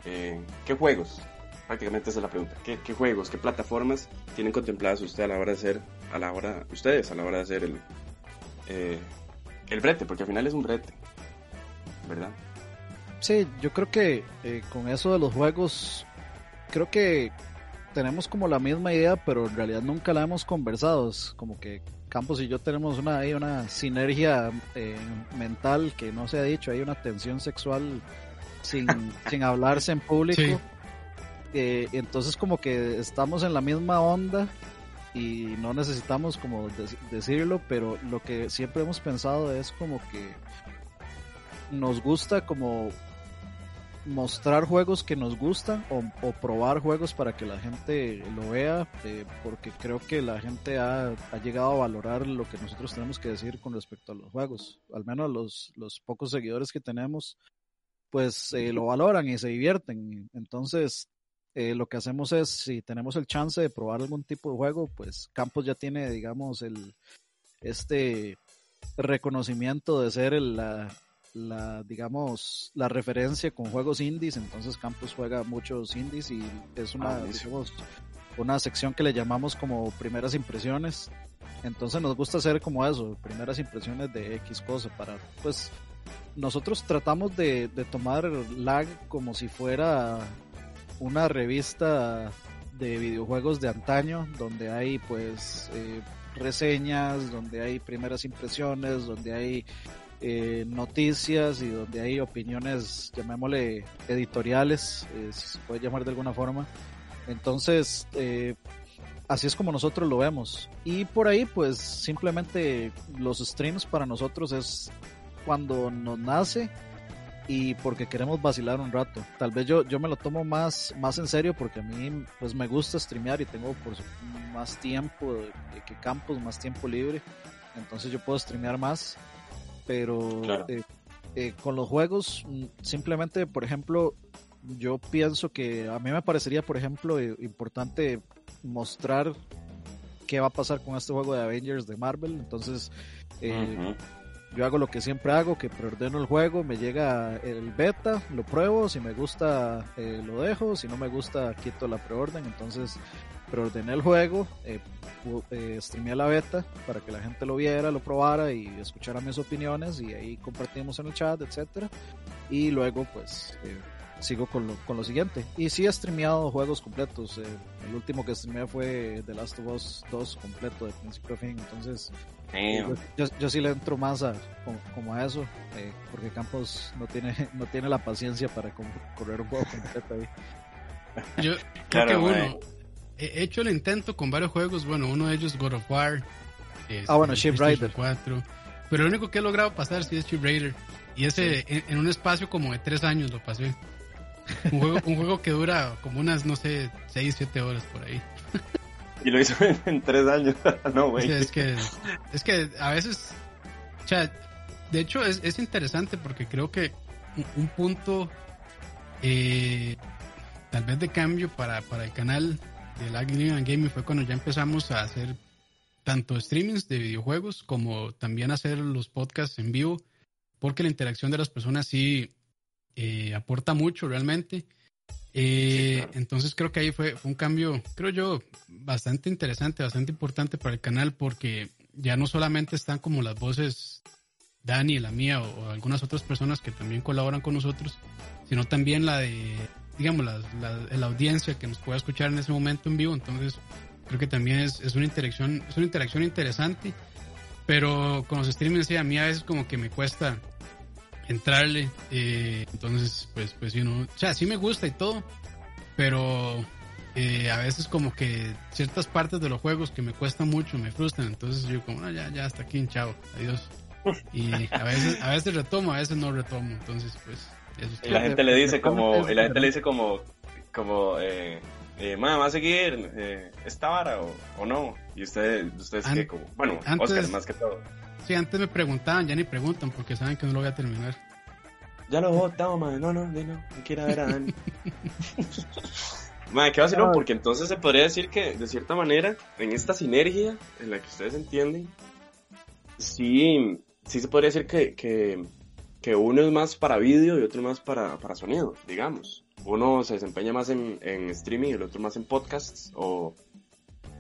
Eh, ¿Qué juegos? Prácticamente esa es la pregunta. ¿Qué, juegos, qué plataformas tienen contempladas ustedes a la hora de hacer, a la hora, ustedes a la hora de hacer el, eh, el brete? Porque al final es un brete, ¿verdad? Sí, yo creo que eh, con eso de los juegos, creo que tenemos como la misma idea, pero en realidad nunca la hemos conversado. Es como que Campos y yo tenemos una, una sinergia eh, mental que no se ha dicho, hay una tensión sexual sin, sin hablarse en público. Eh, entonces como que estamos en la misma onda y no necesitamos como decirlo, pero lo que siempre hemos pensado es como que nos gusta como mostrar juegos que nos gustan o, probar juegos para que la gente lo vea, eh, porque creo que la gente ha, llegado a valorar lo que nosotros tenemos que decir con respecto a los juegos. Al menos los, pocos seguidores que tenemos, pues eh, lo valoran y se divierten. Entonces, eh, lo que hacemos es, si tenemos el chance de probar algún tipo de juego, pues Campos ya tiene, digamos, el este reconocimiento de ser el, la, la digamos la referencia con juegos indies entonces Campus juega muchos indies y es una ah, una sección que le llamamos como primeras impresiones. Entonces nos gusta hacer como eso primeras impresiones de X cosa para pues nosotros tratamos de, tomar lag como si fuera una revista de videojuegos de antaño donde hay pues eh, reseñas donde hay primeras impresiones donde hay eh, noticias y donde hay opiniones, llamémosle editoriales, eh, si se puede llamar de alguna forma. Entonces, eh, así es como nosotros lo vemos. Y por ahí, pues simplemente los streams para nosotros es cuando nos nace y porque queremos vacilar un rato. Tal vez yo, yo me lo tomo más, más en serio porque a mí pues me gusta streamear y tengo por más tiempo que campos, más tiempo libre. Entonces yo puedo streamear más pero eh, eh, con los juegos, mm, simplemente, por ejemplo, yo pienso que a mí me parecería, por ejemplo, eh, importante mostrar qué va a pasar con este juego de Avengers de Marvel. Entonces, yo hago lo que siempre hago, que preordeno el juego, me llega el beta, lo pruebo, si me gusta lo dejo, si no me gusta quito la preorden. Entonces, preordené el juego, eh, eh, streamé la beta para que la gente lo viera, lo probara y escuchara mis opiniones y ahí compartimos en el chat, etcétera. Y luego pues eh, sigo con lo, con lo siguiente. Y sí he streameado juegos completos. Eh, el último que streameé fue The Last of Us 2 completo de principio a fin. Entonces yo, yo, sí le entro más a, como, a eso, porque Campos no tiene, no tiene la paciencia para correr un juego completo ahí. Yo creo que uno, he hecho el intento con varios juegos. Bueno, uno de ellos God of War. ah, bueno, Ship Rider. 4. Pero lo único que he logrado pasar sí es Ship Raider. Y ese en, un espacio como de tres años lo pasé. Un juego, un juego que dura como unas, no sé, 6, 7 horas por ahí. Y lo hizo en, 3 años. no, güey. es, que, es que a veces, o sea, de hecho es, es interesante porque creo que un, punto eh, tal vez de cambio para, para el canal de Lag Gaming fue cuando ya empezamos a hacer tanto streamings de videojuegos como también hacer los podcasts en vivo, porque la interacción de las personas sí eh, aporta mucho realmente. Eh, entonces creo que ahí fue, un cambio, creo yo, bastante interesante, bastante importante para el canal, porque ya no solamente están como las voces Dani, la mía o, algunas otras personas que también colaboran con nosotros, sino también la de, digamos, la, la audiencia que nos pueda escuchar en ese momento en vivo. Entonces Creo que también es, es, una interacción, es una interacción interesante, pero con los streamings sí, a mí a veces como que me cuesta entrarle, eh, entonces pues pues you know, o sea, sí me gusta y todo, pero eh, a veces como que ciertas partes de los juegos que me cuestan mucho me frustran, entonces yo como, no, ya, ya hasta aquí, chao, adiós. Y a veces, a veces retomo, a veces no retomo, entonces pues... Y la gente le dice como, y la gente le dice como, como, eh, eh, ¿va a seguir eh, esta vara o, no? Y ustedes, ustedes que como, bueno, Oscar más que todo. Sí, antes me preguntaban, ya ni preguntan porque saben que no lo voy a terminar. Ya lo votamos, madre, no, no, no, no, no quiero ver a Dani. madre, ¿qué va a no? Porque entonces se podría decir que, de cierta manera, en esta sinergia en la que ustedes entienden, sí, sí se podría decir que, que, que uno es más para vídeo y otro más para, para sonido, digamos uno se desempeña más en, streaming y el otro más en podcasts o,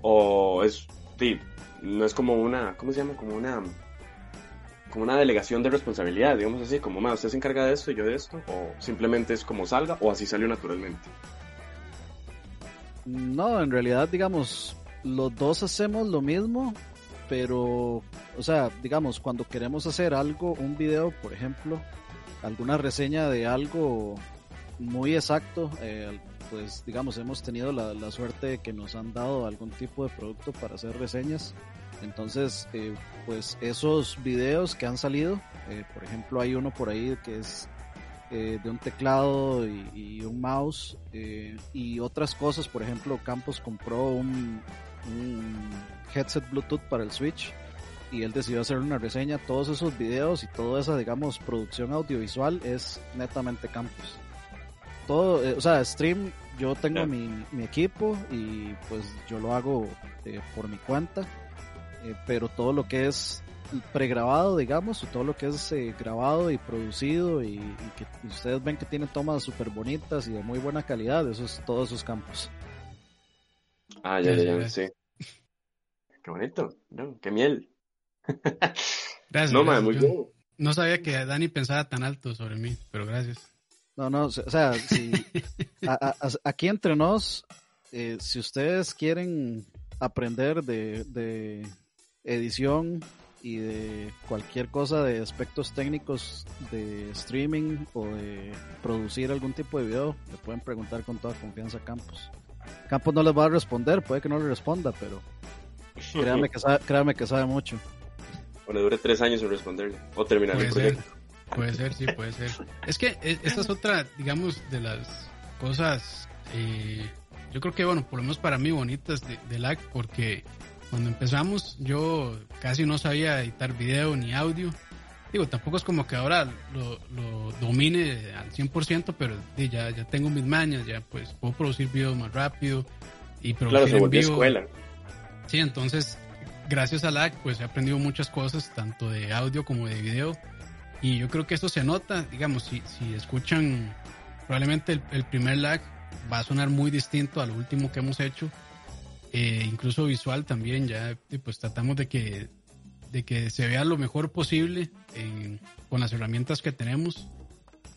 o es, sí, no es como una, ¿cómo se llama? Como una, como una delegación de responsabilidad, digamos así, como, más usted se encarga de esto y yo de esto, o simplemente es como salga o así salió naturalmente. No, en realidad, digamos, los dos hacemos lo mismo, pero, o sea, digamos, cuando queremos hacer algo, un video, por ejemplo, alguna reseña de algo muy exacto. Eh, pues digamos, hemos tenido la, suerte de que nos han dado algún tipo de producto para hacer reseñas. Entonces, eh, pues esos videos que han salido, eh, por ejemplo, hay uno por ahí que es de un teclado y, un mouse y otras cosas. Por ejemplo, Campos compró un, un headset Bluetooth para el Switch y él decidió hacer una reseña. Todos esos videos y toda esa, digamos, producción audiovisual es netamente Campos todo, eh, o sea, stream, yo tengo mi, mi, equipo y pues yo lo hago eh, por mi cuenta, eh, pero todo lo que es pregrabado, digamos, todo lo que es grabado y producido y, que ustedes ven que tiene tomas súper bonitas y de muy buena calidad, eso es todos esos campos. Ah, ya, ya, ya, sí. Qué bonito, ¿no? Qué miel. Gracias. No, muy bien. No sabía que Dani pensaba tan alto sobre mí, pero gracias. No, no, o sea, si, aquí entre nos, eh, si ustedes quieren aprender de, edición y de cualquier cosa de aspectos técnicos de streaming o de producir algún tipo de video, le pueden preguntar con toda confianza a Campos. Campos no les va a responder, puede que no le responda, pero créanme que sabe, créanme que sabe mucho. O le dure tres años en responderle, o terminar el proyecto. Puede ser, sí, puede ser. Es que e, esta es otra, digamos, de las cosas, eh, yo creo que, bueno, por lo menos para mí bonitas de, de LAC, porque cuando empezamos yo casi no sabía editar video ni audio. Digo, tampoco es como que ahora lo, lo domine al 100%, pero ya, ya tengo mis mañas, ya pues puedo producir videos más rápido y producir claro, se escuela. Sí, entonces, gracias a LAC, pues he aprendido muchas cosas, tanto de audio como de video y yo creo que esto se nota, digamos, si, si escuchan probablemente el, primer lag va a sonar muy distinto al último que hemos hecho. Eh, incluso visual también, ya pues tratamos de que, de que se vea lo mejor posible con las herramientas que tenemos.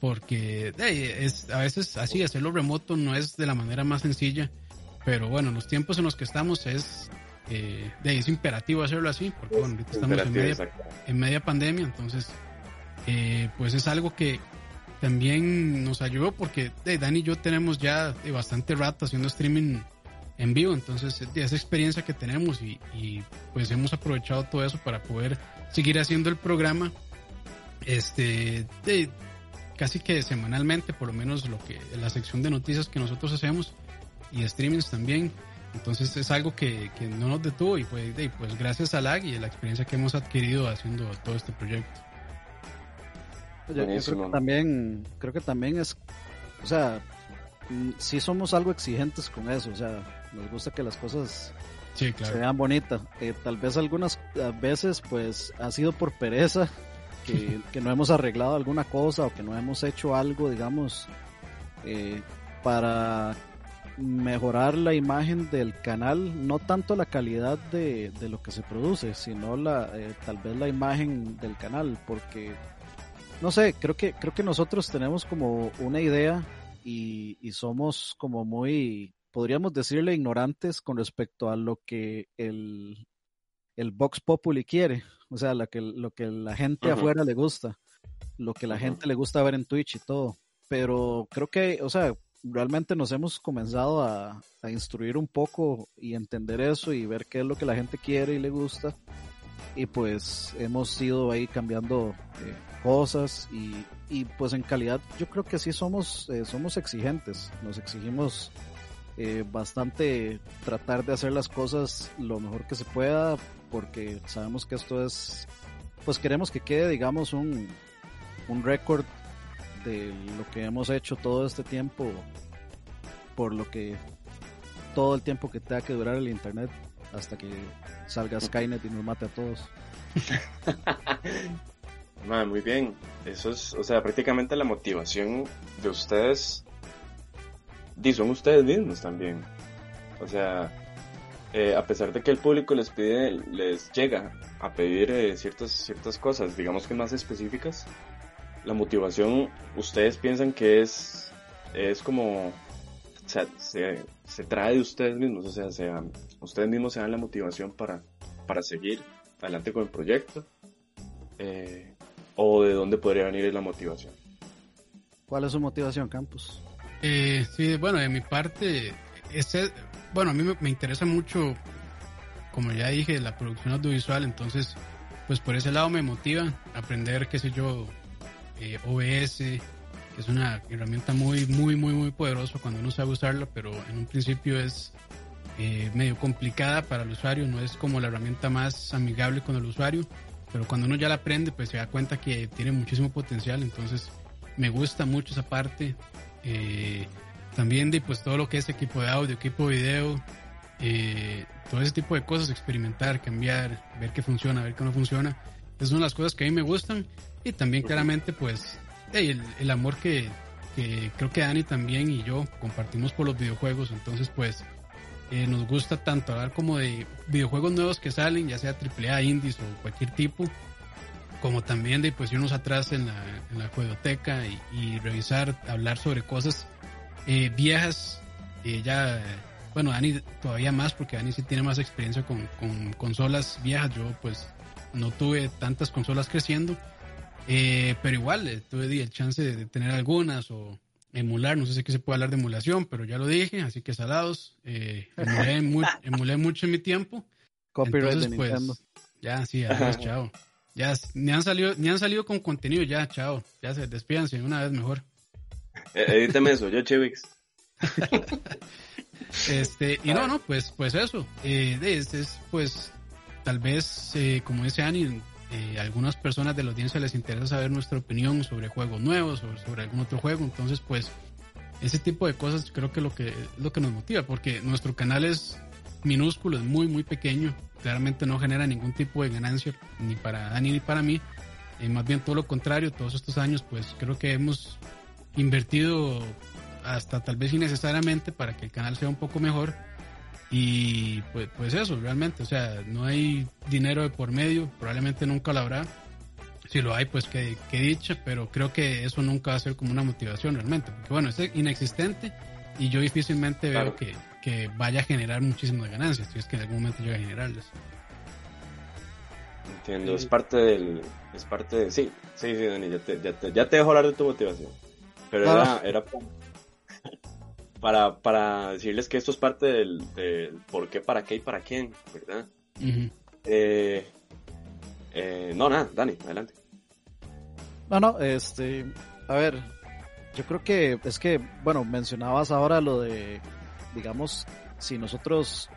Porque es, a veces así, hacerlo remoto no es de la manera más sencilla. Pero bueno, los tiempos en los que estamos es, eh, es imperativo hacerlo así, porque bueno, ahorita estamos en media, en media pandemia, entonces eh, pues es algo que también nos ayudó porque de Dani y yo tenemos ya bastante rato haciendo streaming en vivo, entonces esa experiencia que tenemos y, pues hemos aprovechado todo eso para poder seguir haciendo el programa. Este, casi que semanalmente, por lo menos lo que la sección de noticias que nosotros hacemos y streamings también. Entonces es algo que, que no nos detuvo y pues, pues gracias a LAG y a la experiencia que hemos adquirido haciendo todo este proyecto. Yo, creo que también, creo que también es, o sea, mm, sí somos algo exigentes con eso, o sea, nos gusta que las cosas se vean bonitas. Eh, tal vez algunas veces pues ha sido por pereza que, no hemos arreglado alguna cosa o que no hemos hecho algo, digamos, eh, para mejorar la imagen del canal, no tanto la calidad de, de lo que se produce, sino la eh, tal vez la imagen del canal, porque no sé, creo que creo que nosotros tenemos como una idea y, y somos como muy podríamos decirle ignorantes con respecto a lo que el, el Vox Populi quiere, o sea, lo que, lo que la gente afuera le gusta, lo que la gente le gusta ver en Twitch y todo. Pero creo que, o sea, realmente nos hemos comenzado a, instruir un poco y entender eso y ver qué es lo que la gente quiere y le gusta. Y pues hemos ido ahí cambiando eh, cosas y, y, pues en calidad yo creo que sí somos, eh, somos exigentes, nos exigimos eh, bastante tratar de hacer las cosas lo mejor que se pueda porque sabemos que esto es, pues queremos que quede digamos un, un récord de lo que hemos hecho todo este tiempo, por lo que todo el tiempo que tenga que durar el internet hasta que salga Skynet y nos mate a todos. muy bien. Eso es, o sea, prácticamente la motivación de ustedes, y son ustedes mismos también. O sea, eh, a pesar de que el público les pide, les llega a pedir eh, ciertas, ciertas cosas, digamos que más específicas, la motivación, ustedes piensan que es, es como, se, se, trae de ustedes mismos, o sea, sea, ustedes mismos se dan la motivación para, para seguir adelante con el proyecto, eh, o de dónde podría venir la motivación. ¿Cuál es su motivación, Campos? Eh, sí, bueno, de mi parte, este, bueno, a mí me, interesa mucho, como ya dije, la producción audiovisual, entonces, pues por ese lado me motiva aprender, qué sé yo, eh, OBS, que es una herramienta muy, muy, muy, muy poderosa cuando uno sabe usarla, pero en un principio es eh, medio complicada para el usuario, no es como la herramienta más amigable con el usuario, pero cuando uno ya la aprende, pues se da cuenta que tiene muchísimo potencial, entonces me gusta mucho esa parte. Eh, también de pues todo lo que es equipo de audio, equipo de video, eh, todo ese tipo de cosas, experimentar, cambiar, ver qué funciona, ver qué no funciona. Esas son las cosas que a mí me gustan y también claramente pues el, el amor que, que, creo que Dani también y yo compartimos por los videojuegos. Entonces pues eh, nos gusta tanto hablar como de videojuegos nuevos que salen, ya sea AAA, indies o cualquier tipo, como también de pues irnos atrás en la, en la juegoteca y, revisar, hablar sobre cosas eh, viejas, eh, ya, bueno, Dani todavía más porque Dani sí tiene más experiencia con, con consolas viejas, yo pues no tuve tantas consolas creciendo, eh, pero igual eh, tuve el chance de, tener algunas o emular, no sé si que se puede hablar de emulación, pero ya lo dije, así que salados, eh, emulé, mucho en mi tiempo. Copyright Entonces, pues, Ya, sí, adiós, chao. Ya, ni han salido, ni han salido con contenido, ya, chao. Ya se despídanse una vez mejor. Eh, edítame eso, yo Chivix. este, y no, no, pues, pues eso. Eh, es, es, pues, tal vez, eh, como dice Ani, eh, algunas personas de la audiencia les interesa saber nuestra opinión sobre juegos nuevos o sobre algún otro juego. Entonces, pues, ese tipo de cosas creo que lo que lo que nos motiva, porque nuestro canal es minúsculo, es muy, muy pequeño. Claramente no genera ningún tipo de ganancia ni para Dani ni para mí. Eh, más bien todo lo contrario, todos estos años, pues creo que hemos invertido hasta tal vez innecesariamente para que el canal sea un poco mejor y pues, pues eso, realmente, o sea, no hay dinero de por medio, probablemente nunca lo habrá. Si lo hay, pues que, que dicha, pero creo que eso nunca va a ser como una motivación realmente, porque bueno, es inexistente y yo difícilmente veo que, que vaya a generar muchísimas ganancias, si es que en algún momento llega a generarlas. Entiendo, es parte del, es parte de, sí, sí, sí, Dani, ya te, ya te, ya te dejo hablar de tu motivación, pero era, era para, para decirles que esto es parte del, por qué, para qué y para quién, ¿verdad? eh, eh, no, nada, Dani, adelante. No, no, este, a ver, yo creo que es que, bueno, mencionabas ahora lo de, digamos, si nosotros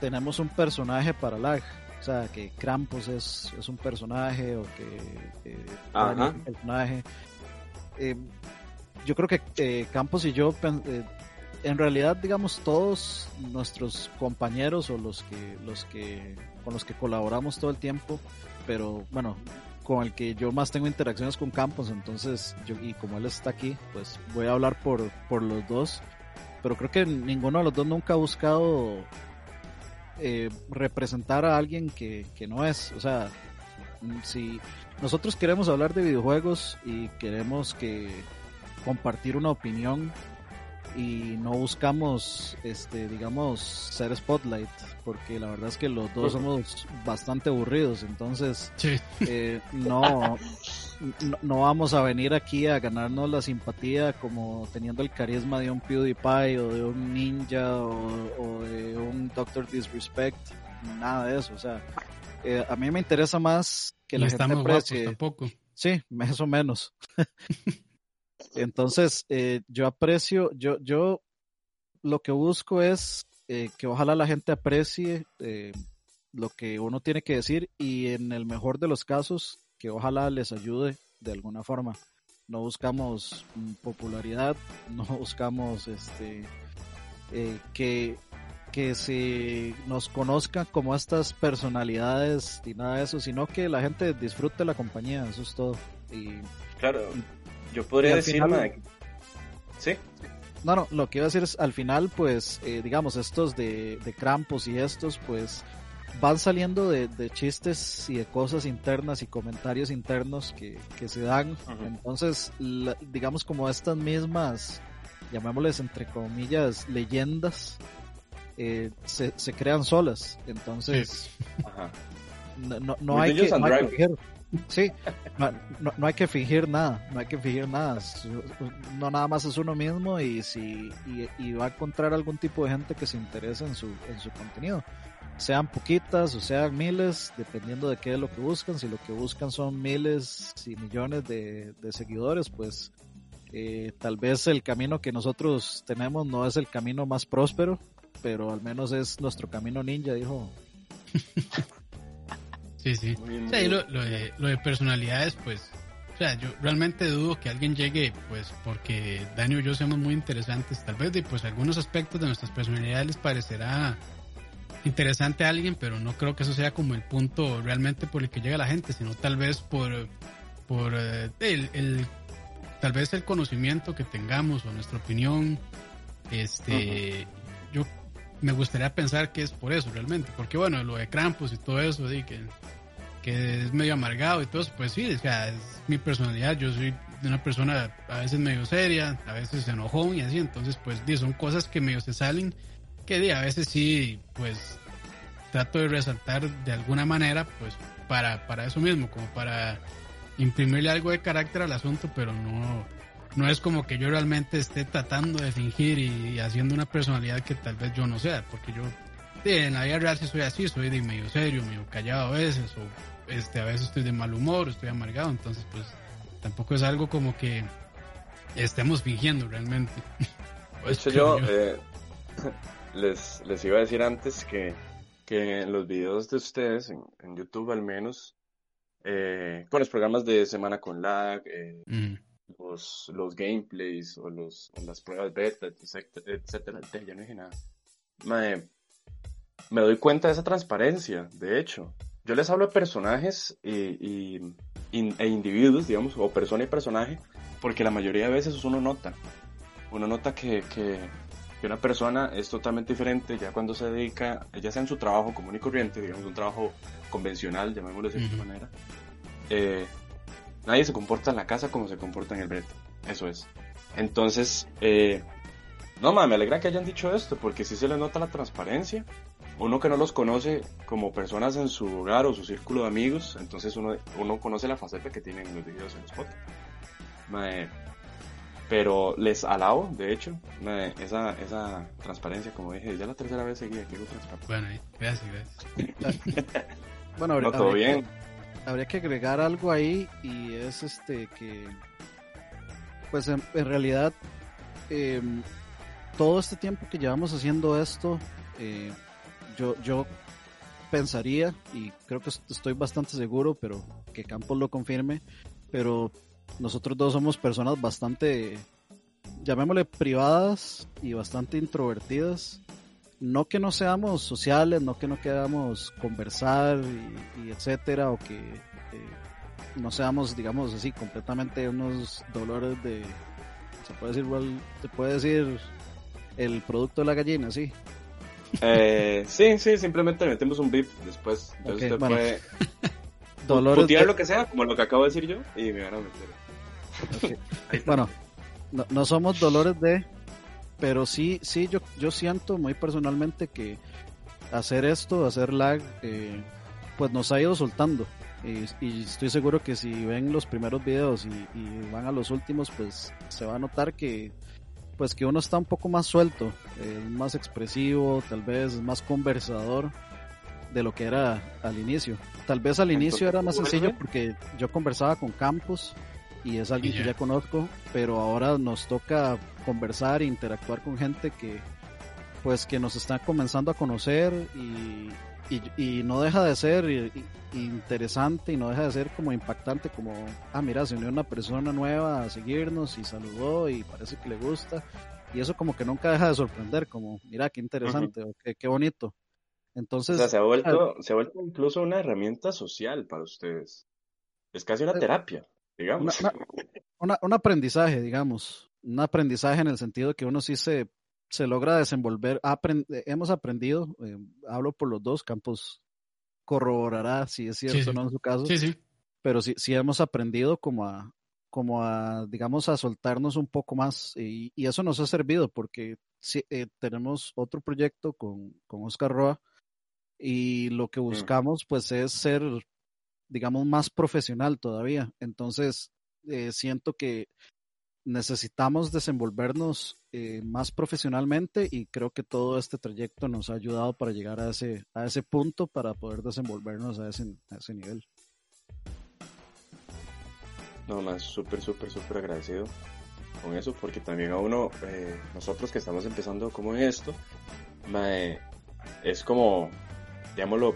tenemos un personaje para lag, o sea, que Krampus es, es un personaje o que eh, personaje. Eh, yo creo que eh, Campos y yo, eh, en realidad, digamos, todos nuestros compañeros o los que, los que, con los que colaboramos todo el tiempo, pero bueno, con el que yo más tengo interacciones con Campos, entonces yo, y como él está aquí, pues voy a hablar por, por los dos, pero creo que ninguno de los dos nunca ha buscado eh, representar a alguien que, que no es, o sea, si nosotros queremos hablar de videojuegos y queremos que compartir una opinión y no buscamos, este, digamos, ser spotlight, porque la verdad es que los dos somos bastante aburridos, entonces eh, no, no, vamos a venir aquí a ganarnos la simpatía como teniendo el carisma de un PewDiePie o de un Ninja o, de un Doctor Disrespect, nada de eso, o sea, eh, a mí me interesa más que la gente aprecie. tampoco. Sí, más o menos. Entonces, eh, yo aprecio, yo, yo lo que busco es eh, que ojalá la gente aprecie eh, lo que uno tiene que decir y en el mejor de los casos, que ojalá les ayude de alguna forma. No buscamos popularidad, no buscamos este que, que se nos conozcan como estas personalidades y nada de eso, sino que la gente disfrute la compañía, eso es todo. Y, claro. Yo podría decir, ¿sí? No, no, lo que iba a decir es, al final, pues, eh, digamos, estos de, de Krampus y estos, pues, van saliendo de, chistes y de cosas internas y comentarios internos que, se dan. Entonces, digamos, como estas mismas, llamémosles entre comillas, leyendas, eh, se, se, crean solas. Entonces, no, no, hay que, Sí, no, no, hay que fingir nada, no hay que fingir nada. No nada más es uno mismo y si y, va a encontrar algún tipo de gente que se interese en su, en su contenido. Sean poquitas o sean miles, dependiendo de qué es lo que buscan. Si lo que buscan son miles y millones de, seguidores, pues eh, tal vez el camino que nosotros tenemos no es el camino más próspero, pero al menos es nuestro camino ninja, dijo. Sí, sí. lo, de, lo de personalidades, pues, o sea, yo realmente dudo que alguien llegue, pues, porque Dani y yo somos muy interesantes. Tal vez, de, pues, algunos aspectos de nuestras personalidades les parecerá interesante a alguien, pero no creo que eso sea como el punto realmente por el que llega la gente, sino tal vez por, por eh, el, el, tal vez el conocimiento que tengamos o nuestra opinión. Este, yo me gustaría pensar que es por eso realmente, porque bueno, lo de Krampus y todo eso, que, que es medio amargado y todo eso, pues sí, o sea, es mi personalidad, yo soy una persona a veces medio seria, a veces enojón y así, entonces pues son cosas que medio se salen, que di, a veces sí, pues trato de resaltar de alguna manera, pues para, para eso mismo, como para imprimirle algo de carácter al asunto, pero no no es como que yo realmente esté tratando de fingir y, haciendo una personalidad que tal vez yo no sea, porque yo en la vida real sí soy así, soy de medio serio, medio callado a veces, o este, a veces estoy de mal humor, estoy amargado, entonces pues tampoco es algo como que estemos fingiendo realmente. De hecho yo, eh, les, les iba a decir antes que, que en los videos de ustedes, en, YouTube al menos, eh, con los programas de Semana con Lag, eh, mm los, los gameplays o, los, las pruebas beta, etcétera, etcétera, ya no dije nada. Me, me doy cuenta de esa transparencia, de hecho. Yo les hablo de personajes y, y, e individuos, digamos, o persona y personaje, porque la mayoría de veces uno nota. Uno nota que, que, que una persona es totalmente diferente ya cuando se dedica, ya sea en su trabajo común y corriente, digamos, un trabajo convencional, llamémoslo de esta manera, eh, Nadie se comporta en la casa como se comporta en el brete. Eso es. Entonces, eh, no, ma, me alegra que hayan dicho esto, porque si se le nota la transparencia. Uno que no los conoce como personas en su hogar o su círculo de amigos, entonces uno, uno conoce la faceta que tienen en los videos en los podcasts. pero les alabo, de hecho, esa, esa transparencia, como dije, ya la tercera vez seguida que digo transparencia. Bueno, gracias, gracias. bueno, no, todo bien habría que agregar algo ahí y es este que Pues en, realidad, em, todo este tiempo que llevamos haciendo esto, eh, yo, yo pensaría, y creo que estoy bastante seguro, pero que Campos lo confirme, pero nosotros dos somos personas bastante, llamémosle privadas y bastante introvertidas. No que no seamos sociales, no que no queramos conversar y, etcétera, o que eh, no seamos, digamos así, completamente unos dolores de, se puede decir, se puede decir el producto de la gallina, sí. Eh, sí, sí, simplemente metemos un beep después. Entonces okay, usted Dolores lo que sea, como lo que acabo de decir yo, y me van a meter. bueno, no, somos dolores de, pero sí, sí, yo, yo siento muy personalmente que hacer esto, hacer lag, eh, pues nos ha ido soltando. Y, estoy seguro que si ven los primeros videos y, y, van a los últimos, pues se va a notar que pues que uno está un poco más suelto, eh, más expresivo, tal vez más conversador de lo que era al inicio. Tal vez al inicio era más sencillo porque yo conversaba con Campos y es alguien que ya conozco, pero ahora nos toca conversar e interactuar con gente que pues que nos está comenzando a conocer y, y, no deja de ser interesante y no deja de ser como impactante, como, ah, mira, se unió una persona nueva a seguirnos y saludó y parece que le gusta. Y eso como que nunca deja de sorprender, como, mira, qué interesante, o qué, bonito. Entonces... se ha, vuelto, se ha vuelto incluso una herramienta social para ustedes. Es casi una terapia, digamos. un aprendizaje, digamos. Un aprendizaje en el sentido de que uno sí se se logra desenvolver. hemos aprendido, eh, hablo por los dos campos, corroborará si es cierto o no en su caso, pero sí, sí hemos aprendido como a, como a, digamos, a soltarnos un poco más y, eso nos ha servido porque eh, tenemos otro proyecto con, con Oscar Roa y lo que mm. buscamos pues es ser, digamos, más profesional todavía. Entonces, eh, siento que necesitamos desenvolvernos eh, más profesionalmente y creo que todo este trayecto nos ha ayudado para llegar a ese, a ese punto para poder desenvolvernos a ese, ese nivel. No, más súper, súper, súper agradecido con eso porque también a uno, eh, nosotros que estamos empezando como en esto, es como, digámoslo,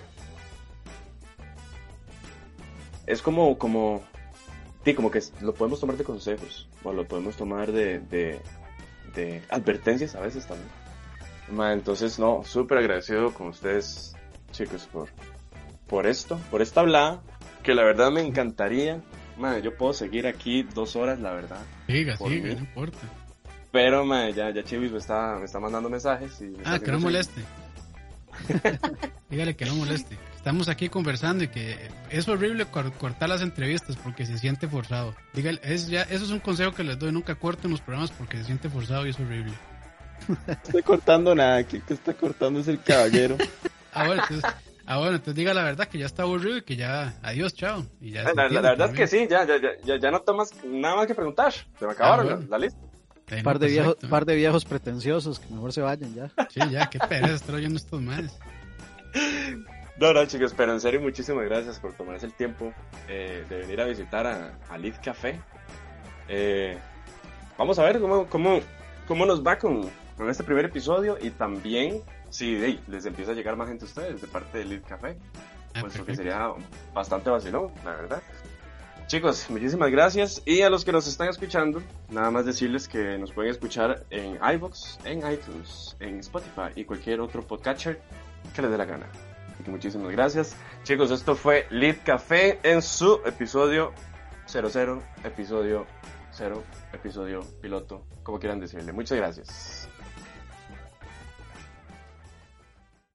es como, como sí, como que lo podemos tomar de consejos, o lo podemos tomar de, de, advertencias a veces también. entonces, no, súper agradecido con ustedes, chicos, por, por esto, por esta hablada, que la verdad me encantaría. Man, yo puedo seguir aquí dos horas, la verdad. Siga, siga, no importa. Pero, man, ya, ya Chivis me está, me está mandando mensajes. Y ah, que no moleste. Dígale que no moleste. Estamos aquí conversando y que es horrible cortar las entrevistas porque se siente forzado. Es ya, eso es un consejo que les doy. Nunca corten los programas porque se siente forzado y es horrible. No estoy cortando nada. que está cortando es el caballero. ah, bueno, entonces, ah, bueno, entonces diga la verdad que ya está aburrido y que ya, adiós, chao. Y ya la, verdad es que sí, ya, ya, ya, ya no tomas nada más que preguntar. Se me acabaron ah, la, lista. Un par de, viejos, par de viejos pretenciosos que mejor se vayan ya. Sí, ya, qué pereza estar oyendo estos más. No, no, chicos, pero en serio, muchísimas gracias por tomarse el tiempo eh, de venir a visitar a, a Lead Café. Eh, vamos a ver cómo, cómo, cómo nos va con, con este primer episodio y también si les empieza a llegar más gente a ustedes de parte de Lead Café. Ah, pues porque sería bastante vacilón, la verdad. Chicos, muchísimas gracias. Y a los que nos están escuchando, nada más decirles que nos pueden escuchar en iVoox, en iTunes, en Spotify y cualquier otro podcatcher que les dé la gana. Así que muchísimas gracias. Chicos, esto fue Lead Café en su episodio 00, episodio 0, episodio piloto, como quieran decirle. Muchas gracias.